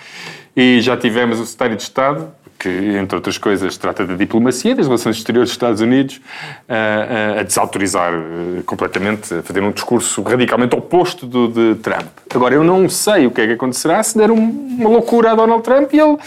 e já tivemos o Secretário de Estado, que, entre outras coisas, trata da diplomacia, das relações exteriores dos Estados Unidos, a, a- a desautorizar eh, completamente, a fazer um discurso radicalmente oposto do de Trump. Agora, eu não sei o que é que acontecerá se der um- uma loucura a Donald Trump e ele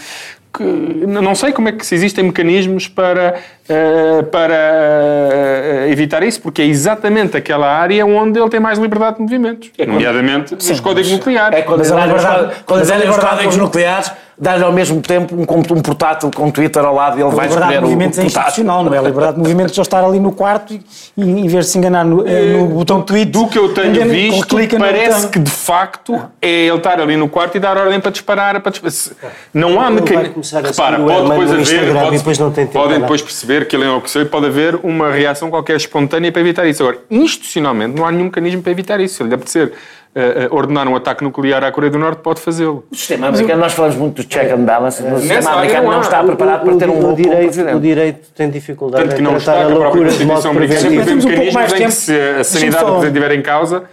que não sei como é que se existem mecanismos para, eh, para eh, evitar isso, porque é exatamente aquela área onde ele tem mais liberdade de movimentos, nomeadamente nos códigos nucleares. É quando Mas a derem os liberdade- quando mas a derem os liberdade- códigos nucleares, dá-lhe ao mesmo tempo um, um portátil com Twitter ao lado e ele A vai liberdade escolher de o, o movimentos é portátil. institucional, não é? A liberdade de movimentos é estar ali no quarto e, e em vez de se enganar no, eh, no botão tweet. Do que eu tenho visto, parece que de facto é ele estar ali no quarto e dar ordem para disparar. Para disparar. Não há mecanismo. começar a Repara, pode depois haver. Pode- podem depois perceber que ele enlouqueceu e pode haver uma reação qualquer espontânea para evitar isso. Agora, institucionalmente, não há nenhum mecanismo para evitar isso. Se ele apetecer eh, eh, ordenar um ataque nuclear à Coreia do Norte, pode fazê-lo. O sistema americano, nós falamos muito do check and balance, mas o sistema americano não está preparado para ter um louco direito, o direito tem dificuldade Tanto que não está a loucura de modo preventivo. Temos um pouco mais tempo. se a sanidade só- do presidente estiver em causa,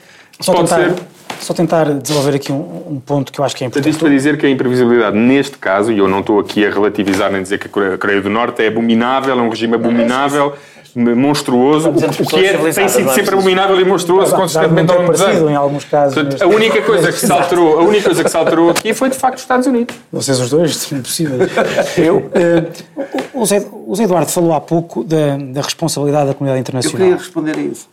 pode ser. Só tentar desenvolver aqui um, um ponto que eu acho que é Portanto, importante. isto para dizer que a imprevisibilidade, neste caso, e eu não estou aqui a relativizar nem dizer que a Coreia, do Norte é abominável, é um regime abominável, monstruoso, o que é, tem sido sempre abominável e monstruoso consistentemente ao longo dos anos. em alguns casos, Portanto, a única coisa que se alterou, a única coisa que se alterou aqui foi de facto os Estados Unidos. Vocês os dois, são impossíveis. Eu, eh, o, Zé, o Zé Eduardo falou há pouco da, da responsabilidade da comunidade Eu internacional. queria responder a isso.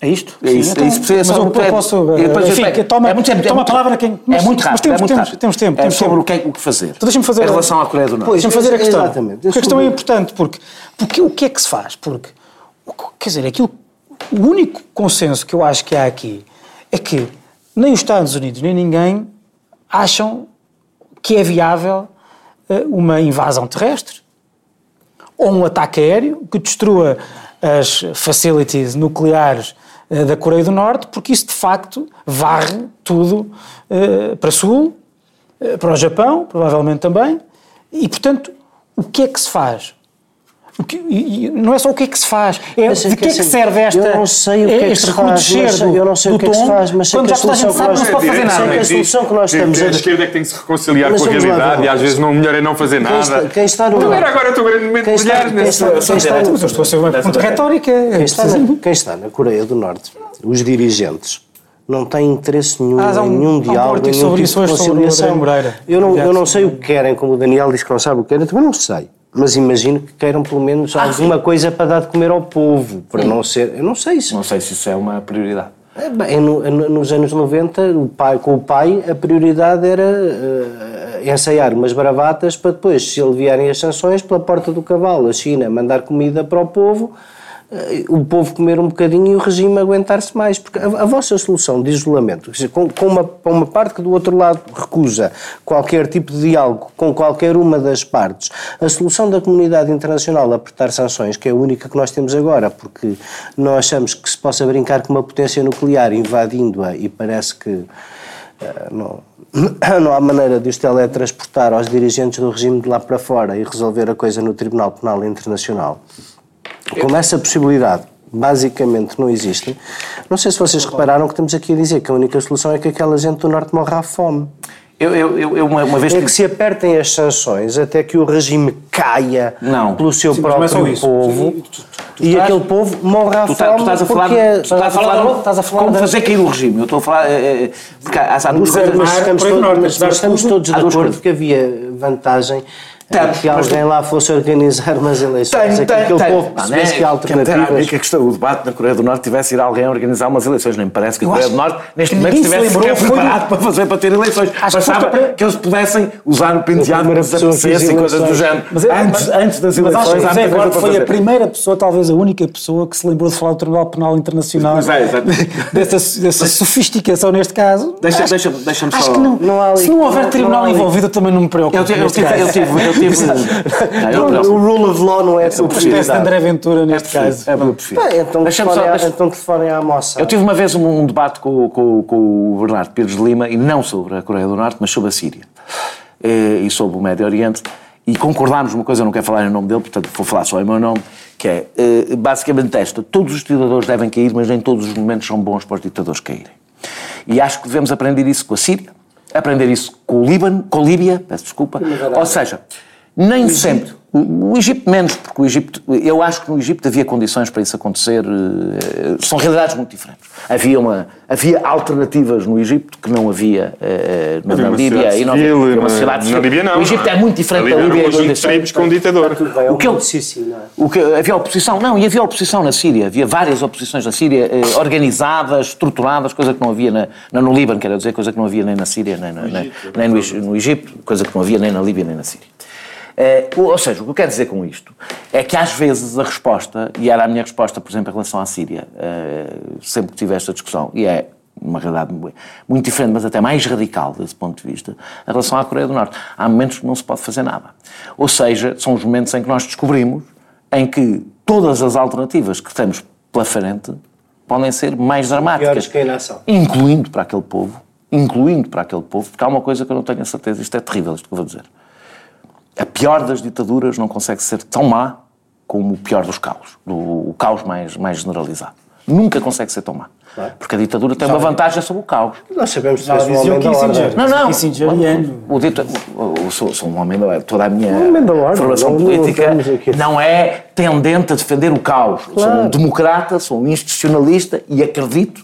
É isto? É isso, Sim, é isso. então, É mas só eu, é- posso... depois eu enfim, toma, é muito- é muito- toma é a palavra quem... É muito rápido, mas temos, é muito temos, rápido. temos tempo. É temos sobre tempo. o que, é- o que fazer. Então deixa-me fazer, Em relação à Coreia do Norte. Deixa-me fazer a questão. exatamente. Porque a questão é importante, porque, porque o que é que se faz? Porque, quer dizer, aquilo, o único consenso que eu acho que há aqui é que nem os Estados Unidos nem ninguém acham que é viável eh, uma invasão terrestre ou um ataque aéreo que destrua as facilities nucleares da Coreia do Norte, porque isso de facto varre tudo eh, para sul, eh, para o Japão, provavelmente também, e portanto, o que é que se faz? O que- e- e não é só o que é que se faz, é é de que é que assim, serve esta, eu não sei o que é que se faz, mas eu não sei o que é que se faz, mas sei quando que a já toda a gente solução que não se pode nós- fazer sei nada. que a solução que nós estamos que a a- esquerda é que tem que se reconciliar com a realidade e às vezes não, o melhor é não fazer nada. quem está no- Não era agora o teu grande momento Quem de está- brilhar quem nesse está- quem está- Mas eu estou a ser uma pergunta retórica. Quem está, na, Coreia do Norte, os dirigentes, não têm interesse nenhum Ah, um- em nenhum um diálogo, nenhum sobre tipo isso de conciliação. Eu não, eu não sei o que querem, como o Daniel diz que não sabe o que querem, também não sei. Mas imagino que queiram pelo menos Ah, alguma coisa para dar de comer ao povo, para não ser. Eu não sei isso. Não sei se isso é uma prioridade. É, bem, no- no- nos anos 90, o pai, com o pai, a prioridade era eh, ensaiar umas bravatas para depois, se ele vierem as sanções, pela porta do cavalo, a China mandar comida para o povo, o povo comer um bocadinho e o regime aguentar-se mais. Porque a, a vossa solução de isolamento, dizer, com, com uma, uma parte que do outro lado recusa qualquer tipo de diálogo com qualquer uma das partes, a solução da comunidade internacional apertar sanções, que é a única que nós temos agora, porque não achamos que se possa brincar com uma potência nuclear invadindo-a e parece que eh, não, não há maneira de os teletransportar aos dirigentes do regime de lá para fora e resolver a coisa no Tribunal Penal Internacional. Como essa possibilidade basicamente não existe, não sei se vocês repararam que estamos aqui a dizer que a única solução é que aquela gente do Norte morra à fome. Eu, eu, eu, eu uma, uma vez É que se apertem as sanções até que o regime caia Não. pelo seu Sim, é próprio isso. povo tu- tu- tu e estás- aquele povo morra à Tu, fome tá- tu estás a falar, é- tu estás a falar, da- estás a falar como da- fazer cair o regime. Eu estou a falar. é, é, porque há, há duas Mas, coisas. mas estamos, todos, estamos de Há acordo que havia vantagem Tá, eh, que mas- alguém lá fosse organizar umas eleições, é que aquele povo percebesse que há alternativas. que a questão, o debate na Coreia do Norte tivesse ir alguém a organizar umas eleições. Nem me parece que a Coreia do Norte, neste momento, estivesse foi- preparado para fazer para ter eleições. Acho que para- eles pudessem usar o penteado fez apetecesse e coisas do eleições. género. Mas, é- antes, mas- antes das mas acho eleições, que para foi a primeira pessoa, talvez a única pessoa, que se lembrou de falar do Tribunal Penal Internacional. É, exato. dessa, dessa sofisticação neste caso. Deixa- Acho- deixa- deixa-me acho só- que não, Não há ali- se não houver não- tribunal não há ali- envolvido, eu também não me preocupo. Eu tive, tive, caso. eu o preocupo. rule of law não é a tua Uma espécie de. André Ventura neste caso. É o que eu prefiro. Bem, então telefonem à- deixa- então telefonem à moça. Eu tive uma vez um, um debate com, com- com o Bernardo Pires de Lima, e não sobre a Coreia do Norte, mas sobre a Síria. Eh, E sobre o Médio Oriente. E concordámos numa coisa, eu não quero falar em nome dele, portanto vou falar só em meu nome, que é eh, basicamente esta: todos os ditadores devem cair, mas nem todos os momentos são bons para os ditadores caírem. E acho que devemos aprender isso com a Síria, aprender isso com o Líbano, com a Líbia, peço desculpa. Ou seja, nem sempre. O, o Egito menos, porque o Egito, eu acho que no Egito havia condições para isso acontecer, eh, são realidades muito diferentes. Havia, uma, havia alternativas no Egito que não havia eh, na, Havia na Líbia e não civil, havia uma na- sociedade na civil. Líbia não, O Egito é? é muito diferente Na da Líbia e da conjuntos tribos com um ditador. o que eu- o que, havia oposição, não, e havia oposição na Síria, havia várias oposições na Síria, eh, organizadas, estruturadas, coisa que não havia na, na- no Líbano, quero dizer, coisa que não havia nem na Síria, nem, na- nem- nem no, Eg- no Egito, coisa que não havia nem na Líbia, nem na Síria. Eh, ou seja, o que eu quero dizer com isto é que às vezes a resposta, e era a minha resposta, por exemplo, em relação à Síria, eh, sempre que tive esta discussão, e é uma realidade mu- muito diferente, mas até mais radical desse ponto de vista, em relação à Coreia do Norte. Há momentos que não se pode fazer nada. Ou seja, são os momentos em que nós descobrimos em que todas as alternativas que temos pela frente podem ser mais dramáticas. Incluindo para aquele povo, incluindo para aquele povo, porque há uma coisa que eu não tenho a certeza, isto é terrível, isto que eu vou dizer. A pior das ditaduras não consegue ser tão má como o pior dos caos, do, o caos mais, mais generalizado. Nunca consegue ser tão má. Porque a ditadura tem uma vantagem sobre o caos. Nós sabemos que és um homem o da. Não, não. Kissinger e. O, dita- o sou, um homem da ordem. Toda a minha Um homem da ordem, formação não- política não é tendente a defender o caos. Sou um democrata, sou um institucionalista e acredito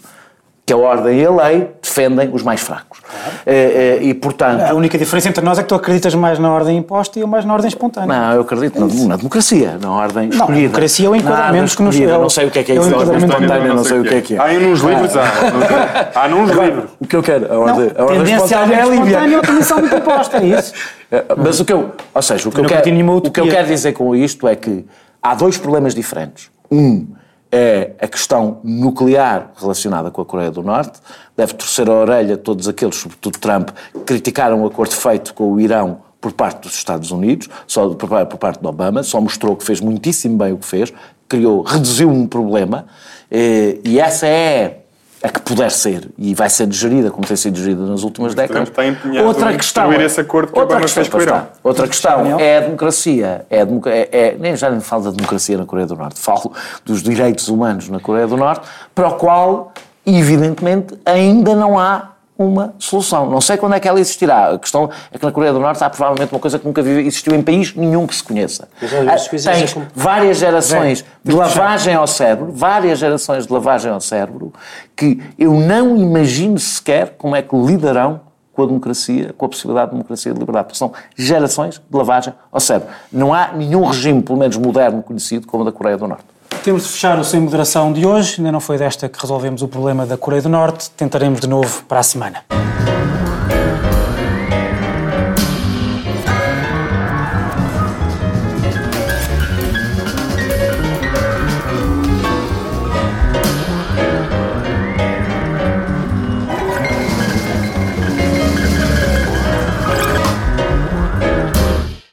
que a ordem e a lei defendem os mais fracos. Eh, eh, e, portanto, A única diferença entre nós é que tu acreditas mais na ordem imposta e eu mais na ordem espontânea. Não, eu acredito na, na democracia, na ordem Não, escolhida. democracia é o enquadramento ordem que nos- escolhida. é Não sei o que é que é é isso ordem espontânea, não sei o que é que é. Há nos livros, há. Há, nos livros. O que eu quero, a ordem, a Não, ordem tendência à espontânea é ordem a à ordem imposta, é isso? É, Mas o que eu, ou seja, o que Eu eu, eu quero dizer com isto é que há dois problemas diferentes. Um é a questão nuclear relacionada com a Coreia do Norte. Deve torcer a orelha a todos aqueles, sobretudo Trump, que criticaram o acordo feito com o Irão por parte dos Estados Unidos, só por, parte de Obama, só mostrou que fez muitíssimo bem o que fez, criou, reduziu um problema, eh, e essa é a que puder ser, e vai ser gerida como tem sido gerida nas últimas décadas. está empenhado Outra em questão, destruir esse acordo que outra questão, fez o está. Outra questão é a democracia. É a democ- é- é- nem já nem falo da democracia na Coreia do Norte, falo dos direitos humanos na Coreia do Norte, para o qual, evidentemente, ainda não há uma solução. Não sei quando é que ela existirá. A questão é que na Coreia do Norte há provavelmente uma coisa que nunca existiu em país nenhum que se conheça. Tens comp- várias gerações Bem, de lavagem ao cérebro, várias gerações de lavagem ao cérebro, que eu não imagino sequer como é que lidarão com a democracia, com a possibilidade de democracia e de liberdade. Porque são gerações de lavagem ao cérebro. Não há nenhum regime, pelo menos moderno, conhecido como o da Coreia do Norte. Temos de fechar o Sem Moderação de hoje. Ainda não foi desta que resolvemos o problema da Coreia do Norte. Tentaremos de novo para a semana.